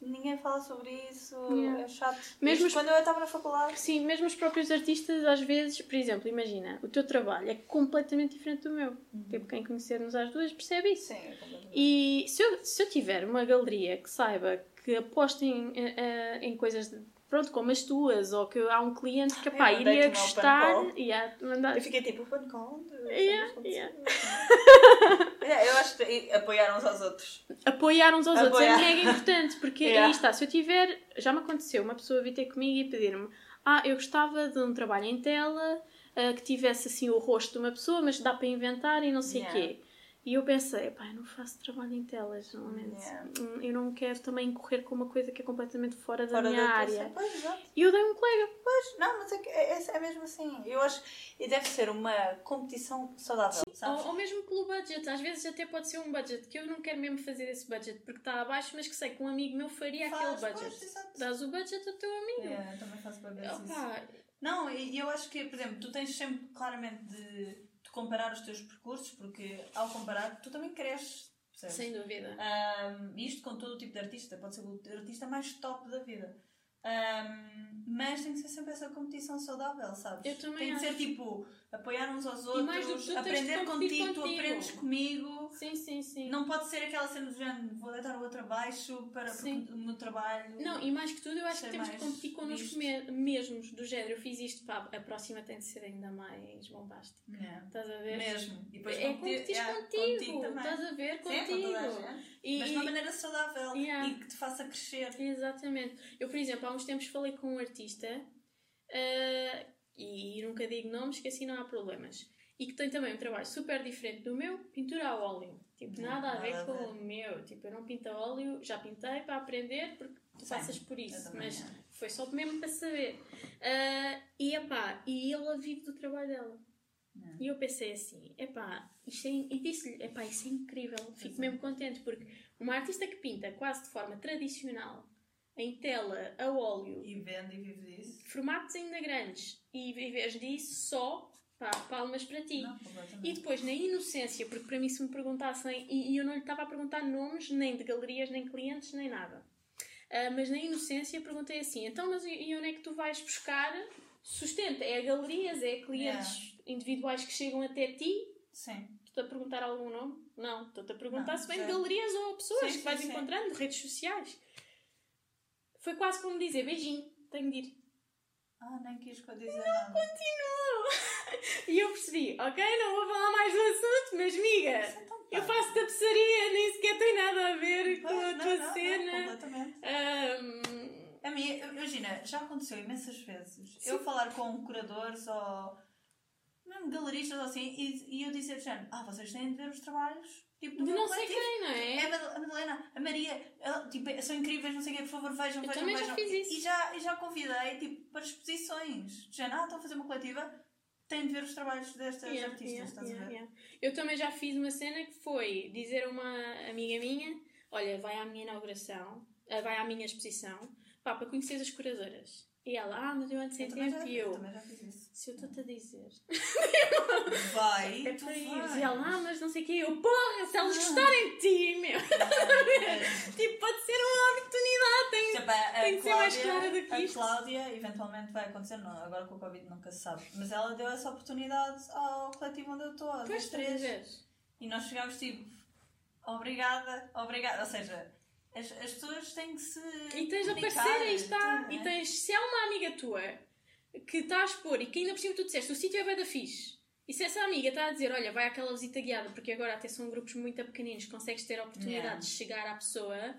ninguém fala sobre isso, Yeah. é chato. Mesmo os- quando eu estava na faculdade. Sim, mesmo os próprios artistas, às vezes, por exemplo, imagina, o teu trabalho é completamente diferente do meu. Tipo, quem conhecer-nos às duas percebe isso. Sim, é completamente. E se eu, se eu tiver uma galeria que saiba que aposta em, eh, eh, em coisas, de- pronto, como as tuas, ou que há um cliente que, pá, Eu iria gostar open call. e a mandar. Eu fiquei tipo, quando conta? Yeah, yeah. eu acho que apoiar uns aos outros. Apoiar uns aos outros é Apoiar. mega importante, porque Yeah. aí está, se eu tiver, já me aconteceu, uma pessoa vir ter comigo e pedir-me, ah, eu gostava de um trabalho em tela, ah, que tivesse assim o rosto de uma pessoa, mas dá para inventar e não sei o Yeah. quê. E eu pensei, pá, eu não faço trabalho em telas, normalmente. Yeah. Hum, Eu não quero também correr com uma coisa que é completamente fora da Fora minha da área. Pois, exato. E eu dei um colega. Pois, não, mas é, que é, é mesmo assim. Eu acho e deve ser uma competição saudável, sabes? Ou, ou mesmo pelo budget. Às vezes até pode ser um budget que eu não quero mesmo fazer esse budget porque está abaixo, mas que sei que um amigo meu faria Faz, aquele pois, budget. exato. Dás o budget ao teu amigo. É, eu também faço isso. Opa, Não, e eu acho que, por exemplo, tu tens sempre claramente de, de comparar os teus percursos, porque ao comparar, tu também cresces, percebes? sem dúvida. Ahm, isto com todo o tipo de artista, pode ser o artista mais top da vida. Ahm, mas tem que ser sempre essa competição saudável, sabes? Eu também tem que ser acho. tipo apoiar uns aos outros, aprender competir contigo, tu contigo. aprendes comigo. Sim, sim, sim. Não pode ser aquela cena do género, vou deitar o outro abaixo para Sim. o meu trabalho. Não, e mais que tudo, eu acho que temos de competir connosco me- mesmos, do género. Eu fiz isto, pá, a próxima tem de ser ainda mais bombástica. Yeah. Estás a ver? Mesmo. E depois é competir- competir yeah, contigo, também. estás a ver? Sim, Contigo. gente. E- Mas de uma maneira saudável Yeah. e que te faça crescer. Exatamente. Eu, por exemplo, há uns tempos falei com um artista eh, e nunca digo nomes que assim não há problemas. E que tem também um trabalho super diferente do meu, pintura a óleo. Tipo, Não, nada a nada ver com o meu. Tipo, eu não pinto a óleo, já pintei para aprender porque tu Sim, passas por isso. Mas é. foi só mesmo para saber. Ah, e epá, e ela vive do trabalho dela. Não. E eu pensei assim, epá, isto é, e disse-lhe, epá, isso é incrível, fico é. mesmo contente, porque uma artista que pinta quase de forma tradicional, em tela, a óleo, E vende e vive disso. formatos ainda grandes, e vez disso, só, pá, palmas para ti. Não, E depois, na inocência, porque para mim se me perguntassem, e, e eu não lhe estava a perguntar nomes, nem de galerias, nem clientes, nem nada. Ah, mas na inocência perguntei assim, então mas e onde é que tu vais buscar sustento? É a galerias, é a clientes individuais que chegam até ti? Sim. Estou-te a perguntar algum nome? Não, estou-te a perguntar Não, se vem de galerias ou pessoas Sim, que sim, vais sim. encontrando, redes sociais. Foi quase como dizer, beijinho, tenho de ir. Ah, nem quis que eu dizer nada. Continuo! E eu percebi, ok, não vou falar mais do assunto, mas miga, é eu faço tapeçaria, nem sequer tem nada a ver com Pois, a não, tua não, não, cena. completamente. Ahm, A mim, imagina, já aconteceu imensas vezes eu falar com curadores ou mesmo galeristas ou assim e, e eu dizer ah, vocês têm de ver os trabalhos tipo, de não sei coletivo." quem, não É é? a Madal- a Madalena, a Maria, ela, tipo, são incríveis, não sei o quê, por favor, vejam, Eu vejam, também já vejam. fiz isso. E já, e já convidei, tipo, para exposições. De género, ah, estão a fazer uma coletiva, têm de ver os trabalhos destas Yeah, artistas, yeah, estás yeah, a ver? yeah. Eu também já fiz uma cena que foi dizer a uma amiga minha: Olha, vai à minha inauguração, ah, vai à minha exposição, pá, para conhecer as curadoras. E ela, ah, mas eu sem Eu também, tempo. já, E eu eu, fiz isso. se eu estou-te a dizer, Vai, é para ir. E ela, ah, mas não sei o quê. Eu, porra, se elas gostarem de ti, meu. tipo, pode ser uma oportunidade. Tem... Tipo, a, a Tem que ser mais clara do que a isto. Cláudia, eventualmente vai acontecer, não, agora com o Covid nunca se sabe, mas ela deu essa oportunidade ao coletivo onde eu estou, às três. E nós chegámos tipo, obrigada, obrigada. Ou seja, as, as pessoas têm que se. E tens a aparecer, aí está. tu, E tens, se é uma amiga tua que está a expor e que ainda por cima tu disseste, o sítio é bem da fixe. E se essa amiga está a dizer, olha, vai àquela visita guiada, porque agora até são grupos muito pequeninos, consegues ter a oportunidade Yeah. de chegar à pessoa,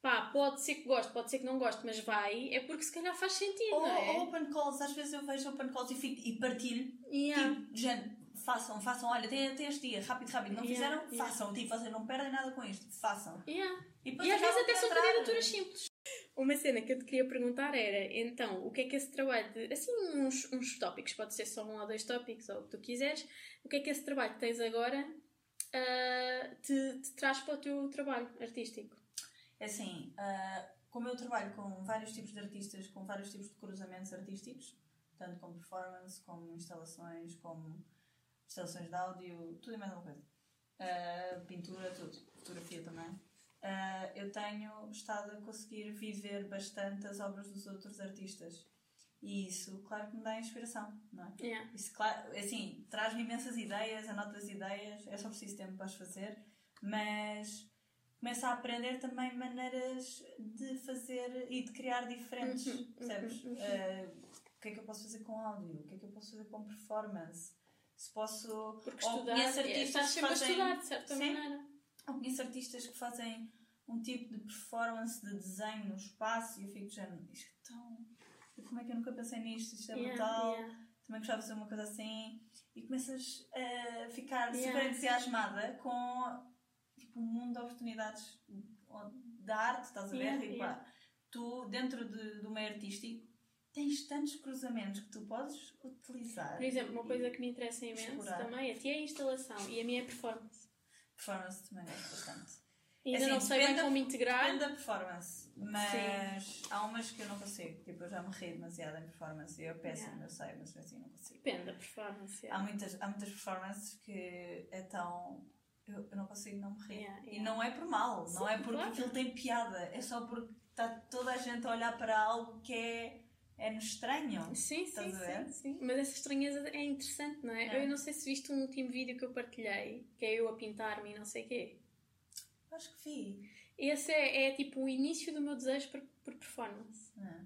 pá, pode ser que goste, pode ser que não goste, mas vai, é porque se calhar faz sentido, Ou, não é? ou open calls, às vezes eu vejo open calls e, fico, e partilho. Yeah. Tipo, gente, façam, façam, olha, tem, tem este dia, rápido, rápido. Não Yeah, fizeram, yeah. façam. Tipo, vocês não perdem nada com isto, façam. Yeah. E, E às vezes até são candidaturas simples. Uma cena que eu te queria perguntar era, então, o que é que esse trabalho de, assim, uns, uns tópicos, pode ser só um ou dois tópicos, ou o que tu quiseres, o que é que esse trabalho que tens agora ah, te, te traz para o teu trabalho artístico? É assim, ah, como eu trabalho com vários tipos de artistas, com vários tipos de cruzamentos artísticos, tanto como performance, como instalações, como instalações de áudio, tudo e mais alguma coisa. Ah, pintura, tudo. Fotografia também. Ah, eu tenho estado a conseguir viver bastante as obras dos outros artistas. E isso, claro que me dá inspiração, não é? Yeah. Isso, claro, assim, traz-me imensas ideias, anoto as ideias, é só preciso tempo para as fazer, mas começo a aprender também maneiras de fazer e de criar diferentes, Uhum, uhum, percebes? uhum. Eh, o que é que eu posso fazer com áudio? O que é que eu posso fazer com performance? Se posso. Porque ou estudar, conheço é, artistas que sempre fazem, a estudar, de certa Sim. maneira. ou conheço artistas que fazem um tipo de performance de desenho no espaço e eu fico dizendo, isto é tão. Como é que eu nunca pensei nisto? Isto é Yeah, brutal yeah. também gostava de fazer uma coisa assim e começas a ficar Yeah. super entusiasmada com tipo, um mundo de oportunidades da arte, estás a ver? Yeah, Tipo, yeah. ah, tu, dentro de, do meio artístico, tens tantos cruzamentos que tu podes utilizar. Por exemplo, uma coisa que me interessa imenso Explorar. também, a ti é a instalação e a minha é performance. Performance também gosto bastante. E ainda Assim, não sei bem como integrar. Depende da performance, mas há umas que eu não consigo. Tipo, eu já me ri demasiado em performance e eu péssimo, Yeah. eu sei, mas assim não consigo. Depende da performance. Há yeah. muitas, há muitas performances que é tão. Eu, eu não consigo não me rir. Yeah, E não é por mal, não Sim, é porque claro. aquilo tem piada, é só porque está toda a gente a olhar para algo que é, é-nos estranho. Sim, sim, sim, sim. Mas essa estranheza é interessante, não é? É. Eu não sei se viste um último vídeo que eu partilhei, que é eu a pintar-me e não sei o quê. Acho que vi. Esse é, é tipo o início do meu desejo por, por performance. Ah.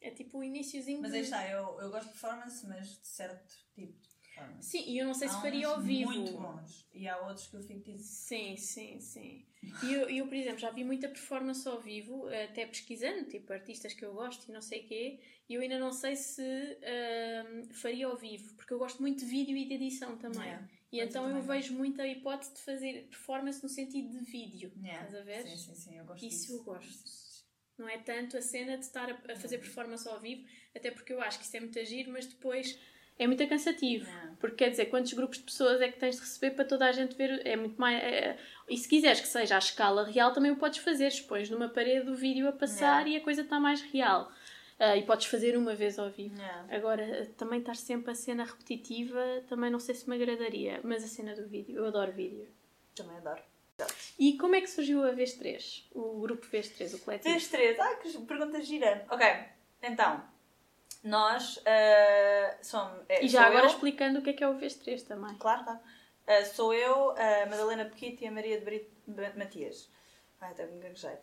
É tipo o iníciozinho Mas aí está, eu, eu gosto de performance, mas de certo tipo de performance. Sim, e eu não sei se Há faria uns ao vivo. Muito bons. E há outros que eu fico tipo. Sim, sim, sim. E eu, eu, por exemplo, já vi muita performance ao vivo, até pesquisando, tipo, artistas que eu gosto e não sei o quê, e eu ainda não sei se ahm, faria ao vivo, porque eu gosto muito de vídeo e de edição também. Yeah, E mas então eu eu vejo muita hipótese de fazer performance no sentido de vídeo. Yeah. Estás a ver? Sim, sim, sim, eu gosto Isso disso. eu gosto. Não é tanto a cena de estar a, a fazer performance ao vivo, até porque eu acho que isso é muito agir, mas depois é muito cansativo. Yeah. Porque quer dizer, quantos grupos de pessoas é que tens de receber para toda a gente ver? É muito mais. é- E se quiseres que seja à escala real, também o podes fazer. Expões numa parede o vídeo a passar Yeah. e a coisa está mais real. Ah, e podes fazer uma vez ao vivo. Agora, também estar sempre a cena repetitiva, também não sei se me agradaria. Mas a cena do vídeo, eu adoro vídeo. Também adoro. E como é que surgiu a Vez 3? O grupo Vez 3, o coletivo? Vez 3. Ah, que pergunta gira. Ok, então. Nós ah, somos. é, E já agora eu, explicando o que é que é o Vez 3 também. Claro, claro. Ah, sou eu, a Madalena Pequito e a Maria de Brito Ma- Matias. Ai, até me gaguejei.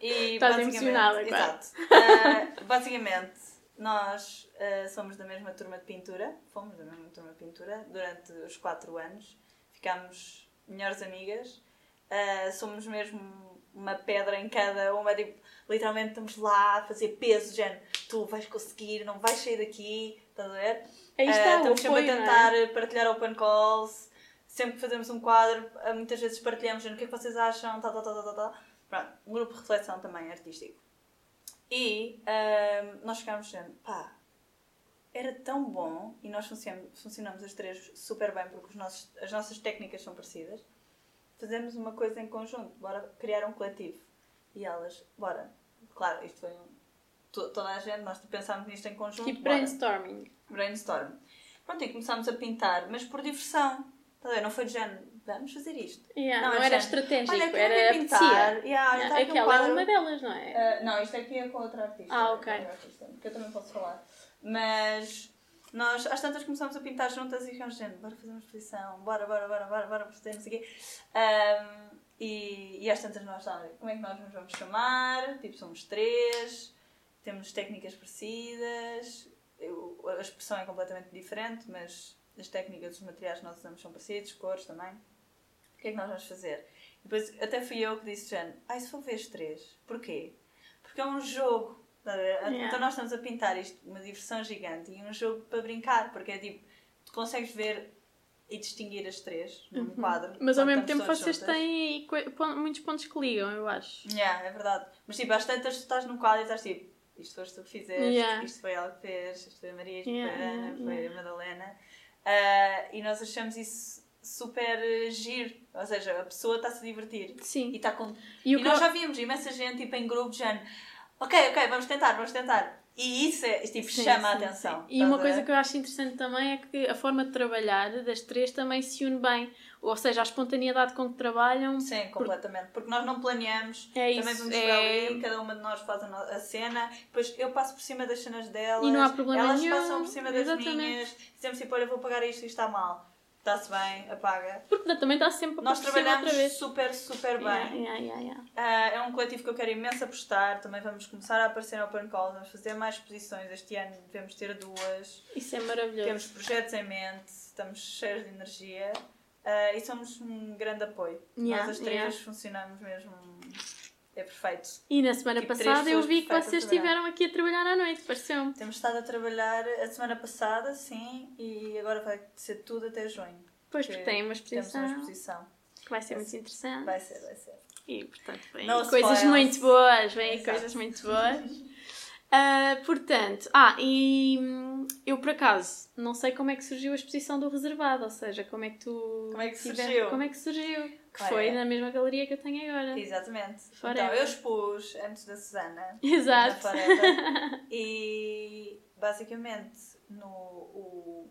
E Estás emocionada, claro. Exato. Ah, basicamente, nós ah, somos da mesma turma de pintura. Fomos da mesma turma de pintura durante os 4 anos. Ficámos melhores amigas. Ah, somos mesmo uma pedra em cada uma. Tipo, literalmente estamos lá a fazer peso, género. Tu vais conseguir, não vais sair daqui. Estás a ver? Aí Ah, está, o estamos sempre apoio, a não tentar é? partilhar open calls. Sempre que fazemos um quadro, ah, muitas vezes partilhamos género, o que é que vocês acham, tal, tal, tal, tal, tal. Pronto, um grupo de reflexão também artístico. E ah, nós ficámos dizendo, pá, era tão bom e nós funcionamos, funcionamos as três super bem porque os nossos, as nossas técnicas são parecidas. Fazemos uma coisa em conjunto, bora criar um coletivo. E elas, bora. Claro, isto foi um, to- toda a gente, nós pensámos nisto em conjunto. Tipo brainstorming. brainstorm. Pronto, e começámos a pintar, mas por diversão. Tá? Não foi de género, vamos fazer isto. Yeah, não, é era estratégico, Olha, era pintar. Yeah, olha, tá Aquela é quadro. uma delas, não é? Ah, não, isto aqui é com outra artista. Ah, ok. outra artista, que eu também posso falar. Mas nós, às tantas, começámos a pintar juntas e ficámos dizendo, bora fazer uma exposição, bora, bora, bora, bora, bora, fazer não sei o quê. Ahm, e, e às tantas nós estávamos, como é que nós nos vamos chamar? Tipo, somos três, temos técnicas parecidas, eu- a expressão é completamente diferente, mas as técnicas, os materiais que nós usamos são parecidos, cores também. O que é que nós vamos fazer? E depois, até fui eu que disse, Jane, ai, se for vez três. Porquê? Porque é um jogo. Tá a ver? Yeah. Então nós estamos a pintar isto, uma diversão gigante e um jogo para brincar, porque é tipo, tu consegues ver e distinguir as três num quadro. Uhum. Mas ao mesmo tempo vocês juntas. têm muitos pontos que ligam, eu acho. Yeah, é verdade. Mas tipo, às tantas tu estás num quadro e estás tipo, isto foste tu que fizeste, Yeah. isto foi ela que fez, isto foi a Maria, isto Yeah, foi a Ana, foi a Madalena. Ah, e nós achamos isso super giro. Ou seja, a pessoa está-se a divertir. E, Sim. está com... E e, nós já vimos imensa gente tipo, em grupos, já ok, ok, vamos tentar, vamos tentar. E isso é, tipo, Sim, chama a sim, atenção. sim. E uma a coisa que eu acho interessante também é que a forma de trabalhar das três também se une bem. Ou seja, a espontaneidade com que trabalham. Sim, completamente. Porque nós não planeamos. É Também isso, vamos é- para ali, cada uma de nós faz a, a cena, depois eu passo por cima das cenas delas. E não há problema Elas nenhum, passam por cima das exatamente. minhas. Dizemos tipo, olha, vou pagar isto e está mal. Está-se bem, apaga. Porque também está sempre a Nós trabalhamos super, super bem. Yeah, yeah, yeah. Ah, é um coletivo que eu quero imenso apostar. Também vamos começar a aparecer no Open Calls, vamos fazer mais exposições. Este ano devemos ter duas. Isso é maravilhoso. Temos projetos em mente, estamos cheios de energia ah, e somos um grande apoio. Nós as três funcionamos mesmo. É perfeito. E na semana Tipo, passada eu vi que vocês estiveram aqui a trabalhar à noite, pareceu-me. Temos estado a trabalhar a semana passada, sim, e agora vai ser tudo até junho. Pois, que porque tem uma Temos exposição uma exposição. que vai ser muito interessante. Vai ser, vai ser. E, portanto, vêm No coisas spoilers. muito boas, vêm Exato. coisas muito boas. Ah, portanto, ah, e hum, eu por acaso não sei como é que surgiu a exposição do reservado, ou seja, como é que tu. Como é que surgiu? Como é que surgiu? Que foi na mesma galeria que eu tenho agora. Exatamente. Forever. Então, eu expus antes da Susana. Exato. Forever. e basicamente no o,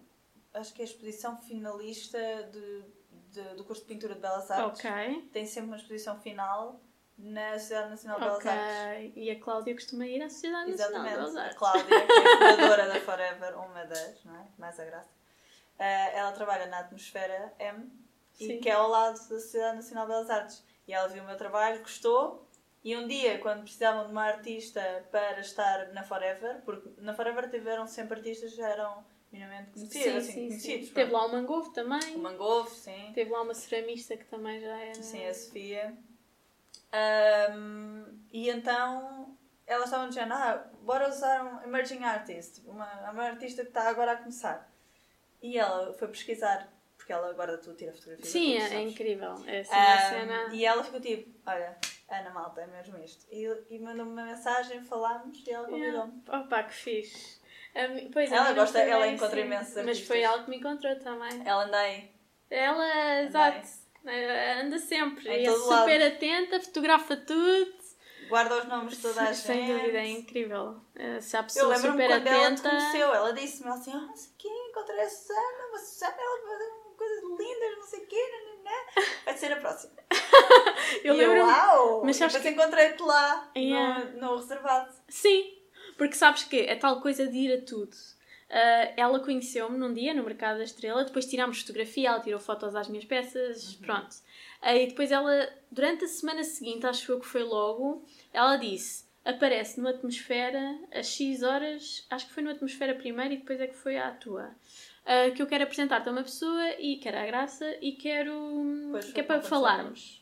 acho que é a exposição finalista de, de- do curso de pintura de Belas Artes Ok. tem sempre uma exposição final na Sociedade Nacional de Belas Artes. E a Cláudia costuma ir à Sociedade Nacional de Belas Exatamente. A Artes. Cláudia, que é a fundadora da Forever, uma das, não é? Mais a graça. Ah, ela trabalha na Atmosfera M e Sim. que é ao lado da Sociedade Nacional de Belas Artes. E ela viu o meu trabalho, gostou. E um dia, quando precisavam de uma artista para estar na Forever, porque na Forever tiveram sempre artistas que eram minimamente conhecidos, Sim, assim, sim, conhecidos. sim. Teve lá o Mangovo também. O Mangovo, sim. Teve lá uma ceramista que também já era. Sim, a Sofia. Ahm, e então elas estavam dizendo, ah, bora usar um emerging artist, uma, uma artista que está agora a começar. E ela foi pesquisar, porque ela guarda tudo, tira fotografias. Sim, tudo, é, incrível. É assim Ahm, cena. E ela ficou tipo, olha, Ana Malta, é mesmo isto. E, e mandou-me uma mensagem, falámos e ela convidou-me. Yeah. Opa, que fixe. A mim- pois, a Ela gosta- ela bem encontra assim, imensos Mas foi ela que me encontrou também. Ela anda aí. Ela, exato. eh, Anda sempre. Em é super lado. atenta, fotografa tudo. Guarda os nomes de toda a gente. Sem dúvida, é incrível. Eh, Se há Eu pessoa lembro-me super quando ela te conheceu, ela disse-me assim, ah, não sei quê, encontrei a Susana, uma Susana, ela lindas, não sei o quê, nananã. vai ser a próxima. Eu e eu, lembro uau! Mas e sabes depois encontrei-te lá, Yeah. no, no reservado. Sim, porque sabes que é tal coisa de ir a tudo. Ah, ela conheceu-me num dia no Mercado da Estrela, depois tirámos fotografia, ela tirou fotos às minhas peças, Uhum. pronto. Aí depois ela, durante a semana seguinte, acho eu que foi logo, ela disse: aparece no Atmosfera às X horas, acho que foi no Atmosfera primeiro e depois é que foi à tua. Ah, que eu quero apresentar-te a uma pessoa e quero a graça e quero. Pois que é para falarmos.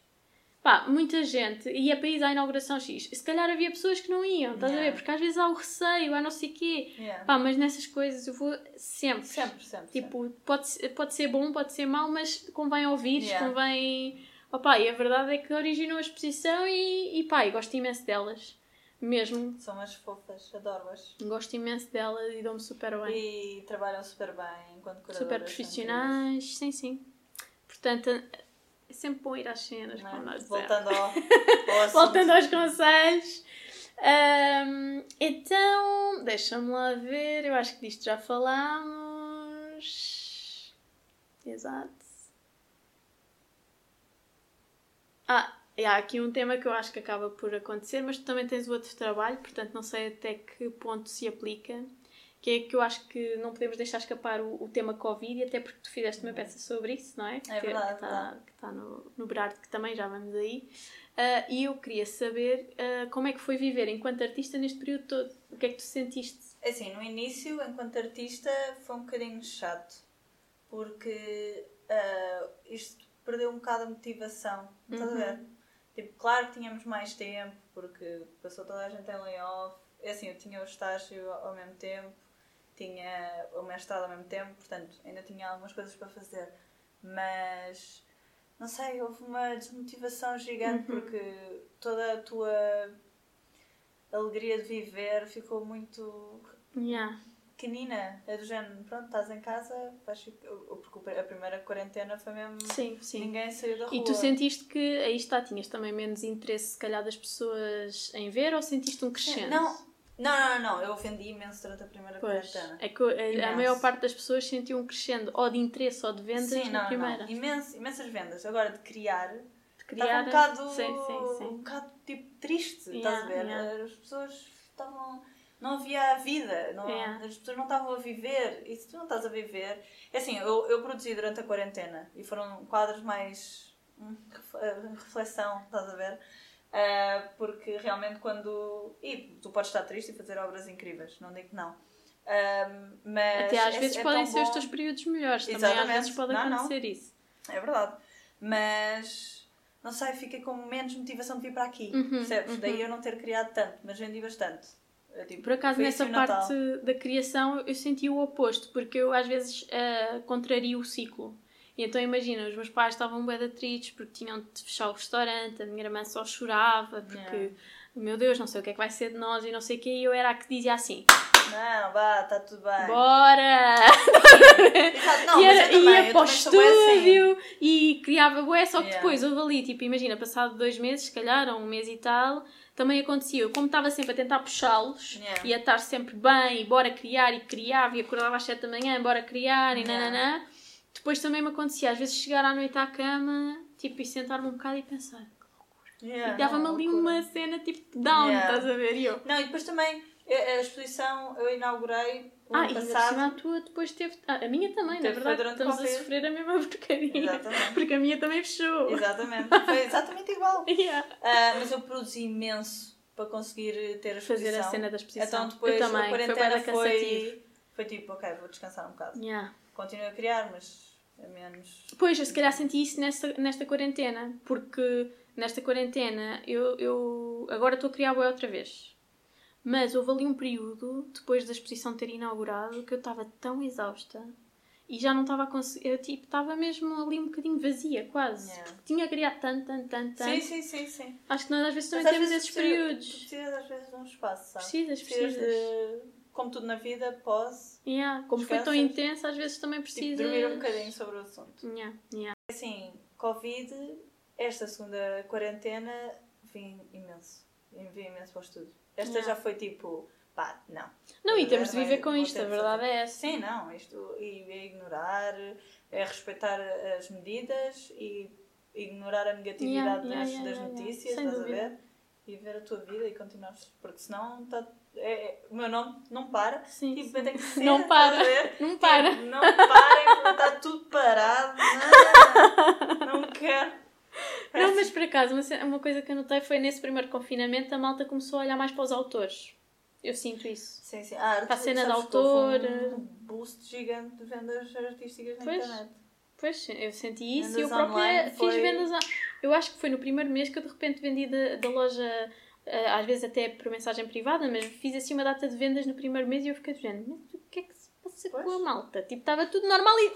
Pá, muita gente ia para ir à inauguração X. Se calhar havia pessoas que não iam, estás a Yeah. ver? Porque às vezes há o receio, há não sei o quê. Yeah. Pá, mas nessas coisas eu vou sempre. Sempre, sempre. Tipo, pode, ser- pode ser bom, pode ser mau, mas convém ouvir, Yeah. convém. Opá, e a verdade é que originou a exposição e, e pá, eu gosto imenso delas. Mesmo. São umas fofas, adoro-as. Gosto imenso delas e dou-me super bem. E trabalham super bem enquanto curadoras. super profissionais, sim, sim. Portanto, é sempre bom ir às cenas, como não é? nós dizemos. Voltando ao, ao. Voltando aos conselhos. Ahm, então, deixa-me lá ver. Eu acho que disto já falámos. Exato. Ah, e há aqui um tema que eu acho que acaba por acontecer, mas tu também tens o outro trabalho, portanto não sei até que ponto se aplica. Que é que eu acho que não podemos deixar escapar o, o tema Covid, até porque tu fizeste uma peça sobre isso, não é? Que, verdade, que está, verdade. que está no, no Berardo, que também já vamos aí. Ah, e eu queria saber ah, como é que foi viver enquanto artista neste período todo. O que é que tu sentiste? É Assim, no início, enquanto artista, foi um bocadinho chato. Porque ah, isto perdeu um bocado a motivação. Estás a Uhum. ver? Tipo, claro que tínhamos mais tempo, porque passou toda a gente em layoff. É assim, eu tinha o estágio ao mesmo tempo, tinha o mestrado ao mesmo tempo, portanto, ainda tinha algumas coisas para fazer. Mas, não sei, houve uma desmotivação gigante, Uhum. porque toda a tua alegria de viver ficou muito Yeah. Pequenina. É do género, pronto, estás em casa, vais ficar... porque a primeira quarentena foi mesmo. Sim, sim. Ninguém saiu da rua. E tu sentiste que aí está, tinhas também menos interesse, se calhar, das pessoas em ver ou sentiste um crescente? Não, não, não, não, eu ofendi imenso durante a primeira Pois, quarentena. é que a- a, Imenso. maior parte das pessoas sentiu um crescendo ou de interesse ou de vendas Sim, na não, primeira. não. Imenso, imensas vendas. Agora, de criar, De estava criar. um bocado, Sim, sim, sim. um bocado tipo, triste, Yeah, estás a ver? yeah. As pessoas estavam... Não havia vida, não, Yeah. as pessoas não estavam a viver. E se tu não estás a viver... É assim, eu, eu produzi durante a quarentena e foram quadros mais... hum, eh, reflexão, estás a ver? Ah, porque realmente quando... E tu podes estar triste e fazer obras incríveis, não digo que não. Ah, mas Até às é- vezes é podem ser os bom- teus períodos melhores. Também às Exatamente. vezes pode Não, não. acontecer isso. É verdade. Mas não sei, fiquei com menos motivação de vir para aqui. Uhum, percebes? uhum. Daí eu não ter criado tanto, mas vendi bastante. Eu, tipo, Por acaso, nessa assim parte da criação, eu senti o oposto, porque eu às vezes ah, contrario o ciclo. E então imagina, os meus pais estavam bué de tristes porque tinham de fechar o restaurante, a minha irmã só chorava porque, Yeah. meu Deus, não sei o que é que vai ser de nós e não sei o que, e eu era a que dizia assim: Não, vá, está tudo bem. bora! Não, e era, também, ia para o assim. estúdio e criava bué, só que Yeah. depois houve ali, tipo, imagina, passado dois meses, se calhar, ou um mês e tal, também acontecia. Eu, como estava sempre a tentar puxá-los Yeah. e a estar sempre bem, e bora criar, e criava, e acordava às sete da manhã, bora criar, e Yeah. nananã, depois também me acontecia, às vezes chegar à noite à cama, tipo, e sentar-me um bocado e pensar, que loucura. Yeah, e dava-me ali loucura. uma cena tipo down, Yeah. estás a ver? E eu. Não, e depois também a exposição eu inaugurei Ah, e por passado. cima a tua depois teve. Ah, a minha também, na Teve, foi verdade. Estamos a Covid. sofrer a mesma porcaria. Exatamente. Porque a minha também fechou. Exatamente. Foi exatamente igual. Yeah. Ah, mas eu produzi imenso para conseguir ter a exposição. Fazer a cena da exposição. Então depois eu também, a foi quarentena cansativo. foi, foi tipo, ok, vou descansar um bocado. Yeah. Continuo a criar, mas é menos. Pois, eu se calhar senti isso nesta, nesta quarentena, porque nesta quarentena eu, eu agora estou a criar bué outra vez. Mas houve ali um período, depois da exposição ter inaugurado, que eu estava tão exausta e já não estava a conseguir. Eu tipo, estava mesmo ali um bocadinho vazia, quase. Yeah. Porque tinha criado tanto, tanto, tanto, tanto. Sim, sim, sim, sim. Acho que nós às vezes também Mas temos vezes esses precisa- períodos. Precisas às vezes de um espaço, sabe? Precisas, precisas. de, como tudo na vida, pause, Yeah. Como foi tão intenso, às vezes também tipo, precisas. dormir um bocadinho sobre o assunto. Yeah, yeah. Assim, Covid, esta segunda quarentena, vim imenso. Vim imenso para o estudo. Esta Yeah. já foi tipo, pá, não. Não, e temos de viver com vou isto, a de verdade é essa. Sim, não, isto e é ignorar, é respeitar as medidas e ignorar a negatividade Yeah, yeah, das, yeah, das notícias, Sem estás dúvida. a ver? E ver a tua vida e continuares. Porque senão tá, é, é- o meu nome não para. Sim, tipo, sim. tenho que ser, Não para. Não para. Tipo, não parem, está tudo parado. Não, não quero. Não, mas por acaso, uma, uma coisa que eu notei foi nesse primeiro confinamento a malta começou a olhar mais para os autores. Eu sinto isso. Sim, sim. Ah, Para a cena de autor. Um boost gigante de vendas artísticas na Pois. internet. Pois, eu senti isso Vendas e eu própria fiz foi- vendas. on- Eu acho que foi no primeiro mês que eu de repente vendi da, loja, eh, às vezes até por mensagem privada, mas fiz assim uma data de vendas no primeiro mês e eu fiquei do género, mas o que é que se passa com a Pois. malta? Tipo, estava tudo normal e. Uh!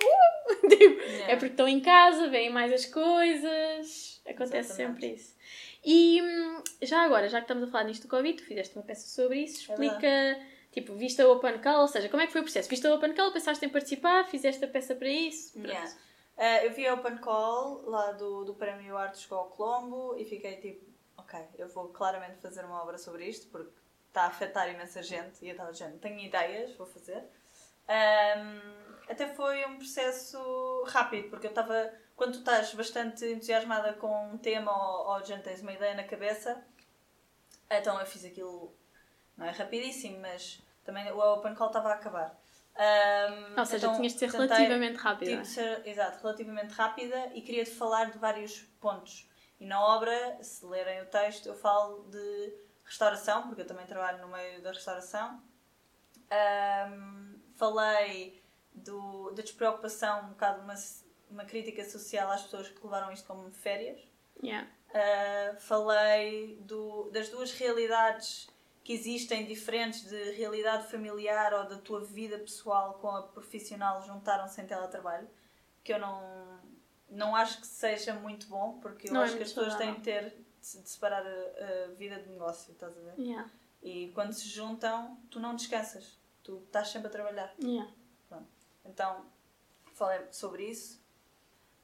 Tipo. É porque estão em casa, veem mais as coisas. Acontece Exatamente. sempre isso. E hum, já agora, já que estamos a falar nisto do Covid, tu fizeste uma peça sobre isso, É explica, tipo, viste a Open Call, ou seja, como é que foi o processo? Viste a Open Call, pensaste em participar, fizeste a peça para isso? Yeah. Ah, eu vi a Open Call lá do, do Prémio Arte Chegou ao Colombo e fiquei tipo, ok, eu vou claramente fazer uma obra sobre isto porque está a afetar imensa gente e eu estava dizendo, tenho ideias, vou fazer. Ahm, até foi um processo rápido, porque eu estava, quando tu estás bastante entusiasmada com um tema ou, ou já tens uma ideia na cabeça, então eu fiz aquilo, não é rapidíssimo, mas também o Open Call estava a acabar. Ahm, Ou seja, então tinhas de ser tentei- relativamente rápida. Tive de ser, exato, relativamente rápida e queria te falar de vários pontos. E na obra, se lerem o texto, eu falo de restauração, porque eu também trabalho no meio da restauração. Ahm, falei do, da despreocupação, um bocado uma, uma crítica social às pessoas que levaram isto como férias. Yeah. Uh, falei do, das duas realidades que existem diferentes de realidade familiar ou da tua vida pessoal com a profissional juntaram-se em teletrabalho que eu não não acho que seja muito bom porque eu Não é acho que muito as pessoas têm de ter de separar a, a vida de negócio estás a ver Yeah. e quando se juntam tu não descansas tu estás sempre a trabalhar Yeah. então, falei sobre isso.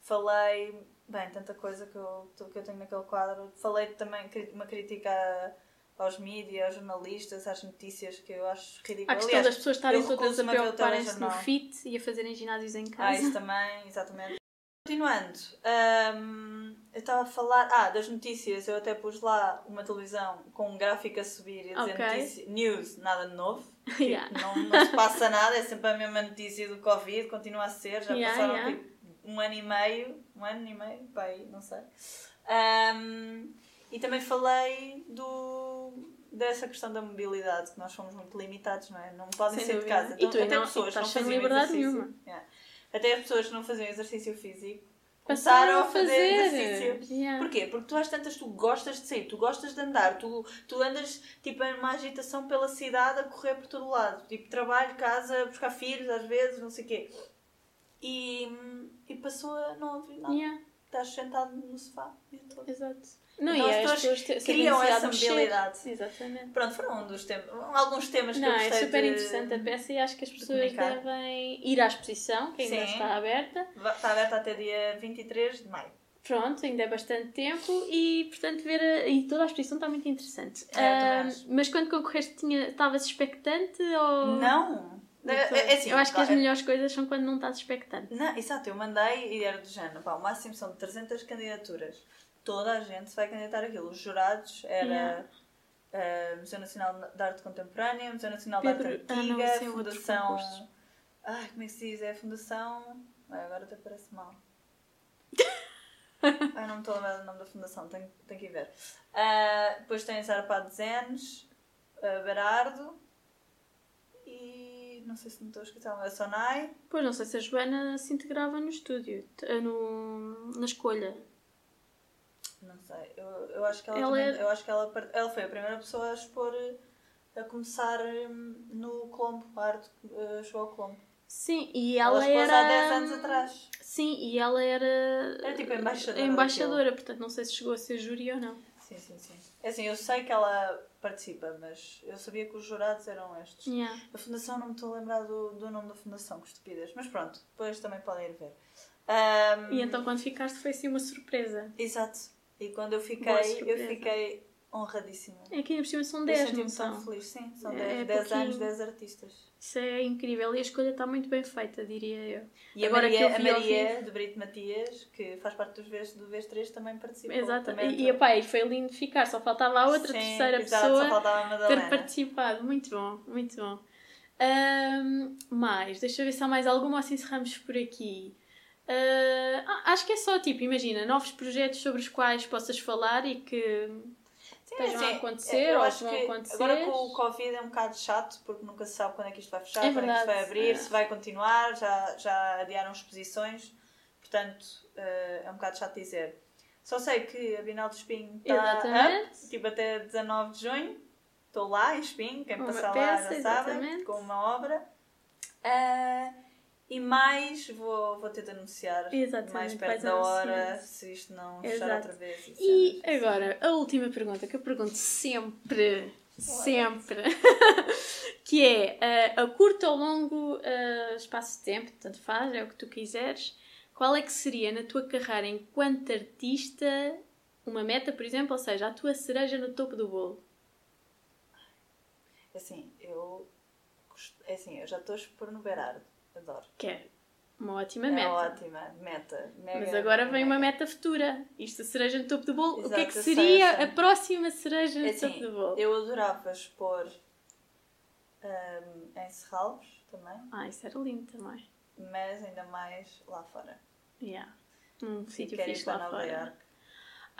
Falei, bem, tanta coisa que eu, que eu tenho naquele quadro. Falei também uma crítica aos mídias, aos jornalistas, às notícias que eu acho ridículo. A questão Aliás, das pessoas estarem todas a preocuparem-se no fit e a fazerem ginásios em Ah, casa. isso também, exatamente. Continuando, hum, eu estava a falar ah, das notícias. Eu até pus lá uma televisão com um gráfico a subir e a dizer Ok. notícia, news, nada de novo. Tipo, Yeah. não, não se passa nada, é sempre a mesma notícia do Covid, continua a ser. Já Yeah, passaram yeah. tipo, um ano e meio, um ano e meio, pai, não sei. Hum, e também falei do, dessa questão da mobilidade, que nós somos muito limitados, não é? Não podem sair de casa. Então, E tu até não- pessoas não faziam liberdade exercício. nenhuma. Yeah. Até as pessoas que não faziam exercício físico Passaram começaram a fazer, exercício. Yeah. Porquê? Porque tu às tantas tu gostas de sair, tu gostas de andar, tu, tu andas tipo numa agitação pela cidade a correr por todo lado. Tipo, trabalho, casa, buscar filhos às vezes, não sei o quê. E, e passou a não ouvir nada. Yeah. Estás sentado no sofá. o dia todo. Exato. Não, Então e as as pessoas te- criam essa mobilidade. Exatamente. Pronto, foram um dos temas, alguns temas que Não, eu é gostei super de- interessante a peça e acho que as pessoas comunicar. devem ir à exposição, que ainda Sim. está aberta. Está aberta até dia 23 de maio. Pronto, ainda é bastante tempo e, portanto, ver a... e toda a exposição está muito interessante. É, acho. mas quando concorreste, tinha... estavas expectante ou. Não! É, é assim, eu acho que as é- melhores coisas são quando não estás expectante. Não, exato, eu mandei e era do género, pá, o máximo são 300 candidaturas. toda a gente se vai candidatar aquilo. Os jurados era Yeah. uh, Museu Nacional de Arte Contemporânea, Museu Nacional Pedro- de Arte ah, não, Antiga, é outro Fundação. Ai, como é que se diz? É a Fundação. Ai, agora até parece mal. Ai, não me estou a lembrar do nome da fundação, tenho, tenho que ir ver. Ah, depois tens Arpado Zenes, uh, Berardo não sei se me estou a esquecer, a Sonai. Pois não sei se a Joana se integrava no estúdio, eh, no, na escolha. Não sei, eu, eu acho que ela, Ela também- é- eu acho que ela, ela foi a primeira pessoa a expor, a começar hum, no Colombo, a arte uh, chegou ao Colombo. Sim, e Ela, ela, era. há 10 anos atrás. Sim, e ela era. Era tipo a embaixadora embaixadora, portanto não sei se chegou a ser júri ou não. Sim, sim, sim. É assim, eu sei que ela participa, mas eu sabia que os jurados eram estes. Yeah. A fundação não me estou a lembrar do, do nome da fundação, que estupidez. Mas pronto, depois também podem ir ver. Ahm, E então quando ficaste foi assim uma surpresa. Exato. E quando eu fiquei, eu fiquei honradíssima. É que ainda por cima são Eu 10, senti-me não são? feliz, sim. São É 10, 10 anos, pouquinho. 10 artistas. Isso é incrível e a escolha está muito bem feita, diria eu. E Agora a que eu Maria, a Maria de Brito Matias, que faz parte dos Vs, do Vs 3, também participou. Exato. Também E, e epá, e foi lindo ficar, só faltava a outra Sim, terceira pessoa ter participado. Muito bom, muito bom. Ahm, mais, deixa eu ver se há mais alguma ou se encerramos por aqui. Ah, acho que é só tipo, imagina, novos projetos sobre os quais possas falar e que Sim, estejam a assim, acontecer eu ou acho que vão acontecer. Agora com o Covid é um bocado chato porque nunca se sabe quando é que isto vai fechar, É quando é que isto vai abrir, é. se vai continuar, já, já adiaram exposições, portanto eh, é um bocado chato dizer. Só sei que a Bienal de Espinho está up, tipo até 19 de junho, estou lá em Espinho, quem Uma passar lá peça, já sabe, com uma obra. Eh, e mais vou, vou ter de anunciar Exatamente, mais perto da hora se isto não fechar Exato. outra vez. E cenas. agora, a última pergunta que eu pergunto sempre, sempre, que é eh, a curto ou longo eh, espaço de tempo, tanto faz, é o que tu quiseres, qual é que seria na tua carreira enquanto artista uma meta, por exemplo, ou seja, a tua cereja no topo do bolo? Assim, eu. É assim, eu já estou a expor no Berardo. Adoro. Que é uma ótima é meta. ótima. Meta. Mega, Mas agora vem uma mega. meta futura. Isto, a cereja no topo do bolo. o que é que Exato, seria sei. a próxima cereja no É topo assim, do bolo? eu adorava expor ahm, em Serralves também, Ah, isso era lindo também. mas ainda mais lá fora. Yeah. Um sítio fixe lá Nova fora. Iorque.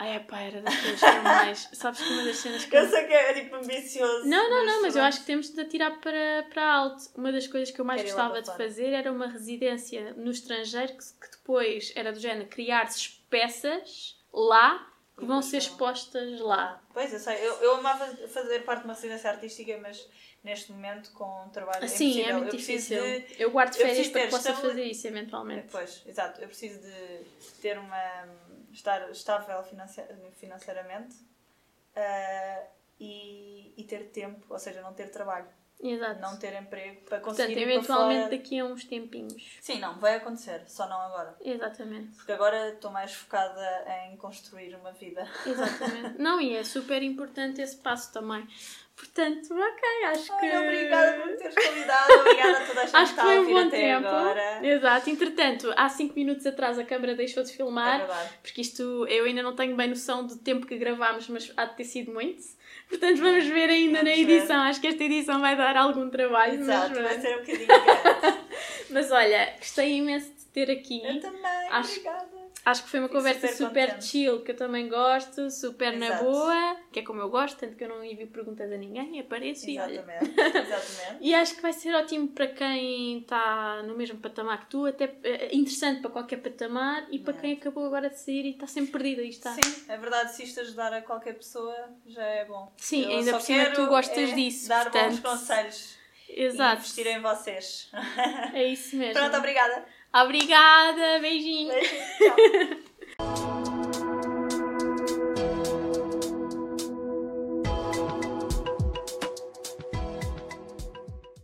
Ai, epá, era das coisas que eu mais. Sabes que uma das cenas que. Eu sei que é tipo ambicioso. Não, não, não, mas eu acho que temos de atirar para, para alto. Uma das coisas que eu mais Quero gostava de fazer era uma residência no estrangeiro que, que depois era do género criar-se peças lá que vão ser expostas lá. Pois, eu sei. Eu, eu amava fazer parte de uma residência artística, mas neste momento com um trabalho Assim, é impossível. muito eu difícil. de Eu guardo eu férias preciso para que possa fazer isso eventualmente. Pois, exato. Eu preciso de ter uma. Estar estável financeiramente ah, e, e ter tempo, ou seja, não ter trabalho, Exato. não ter emprego para conseguir Portanto, eventualmente fora. daqui a uns tempinhos. Sim, não, vai acontecer, só não agora. Exatamente. Porque agora estou mais focada em construir uma vida. Exatamente. Não, e é super importante esse passo também. Portanto, ok, acho que. Ai, obrigada por me teres convidado, obrigada a toda a gente Acho que que foi um bom tempo. agora. Exato. Entretanto, há 5 minutos atrás a câmara deixou de É filmar, verdade. porque isto eu ainda não tenho bem noção do tempo que gravámos, mas há de ter sido muito. Portanto, vamos ver ainda Vamos na ver. edição. Acho que esta edição vai dar algum trabalho. Exato, mas, vai ser um bocadinho grande. mas olha, gostei imenso de ter aqui. Eu também, Acho- obrigada. Acho que foi uma conversa super super, chill, que eu também gosto, super na Exato. boa, que é como eu gosto, tanto que eu não envio perguntas a ninguém, apareço e olha. Exatamente, exatamente. E acho que vai ser ótimo para quem está no mesmo patamar que tu, até eh, interessante para qualquer patamar e para É. quem acabou agora de sair e está sempre perdido. Aí está. Sim, é verdade, se isto ajudar a qualquer pessoa, já é bom. Sim, Eu ainda por cima tu gostas é disso, Dar bons portanto. conselhos e Exato. investir em vocês. É isso mesmo. Pronto, obrigada. Obrigada, beijinho. beijinho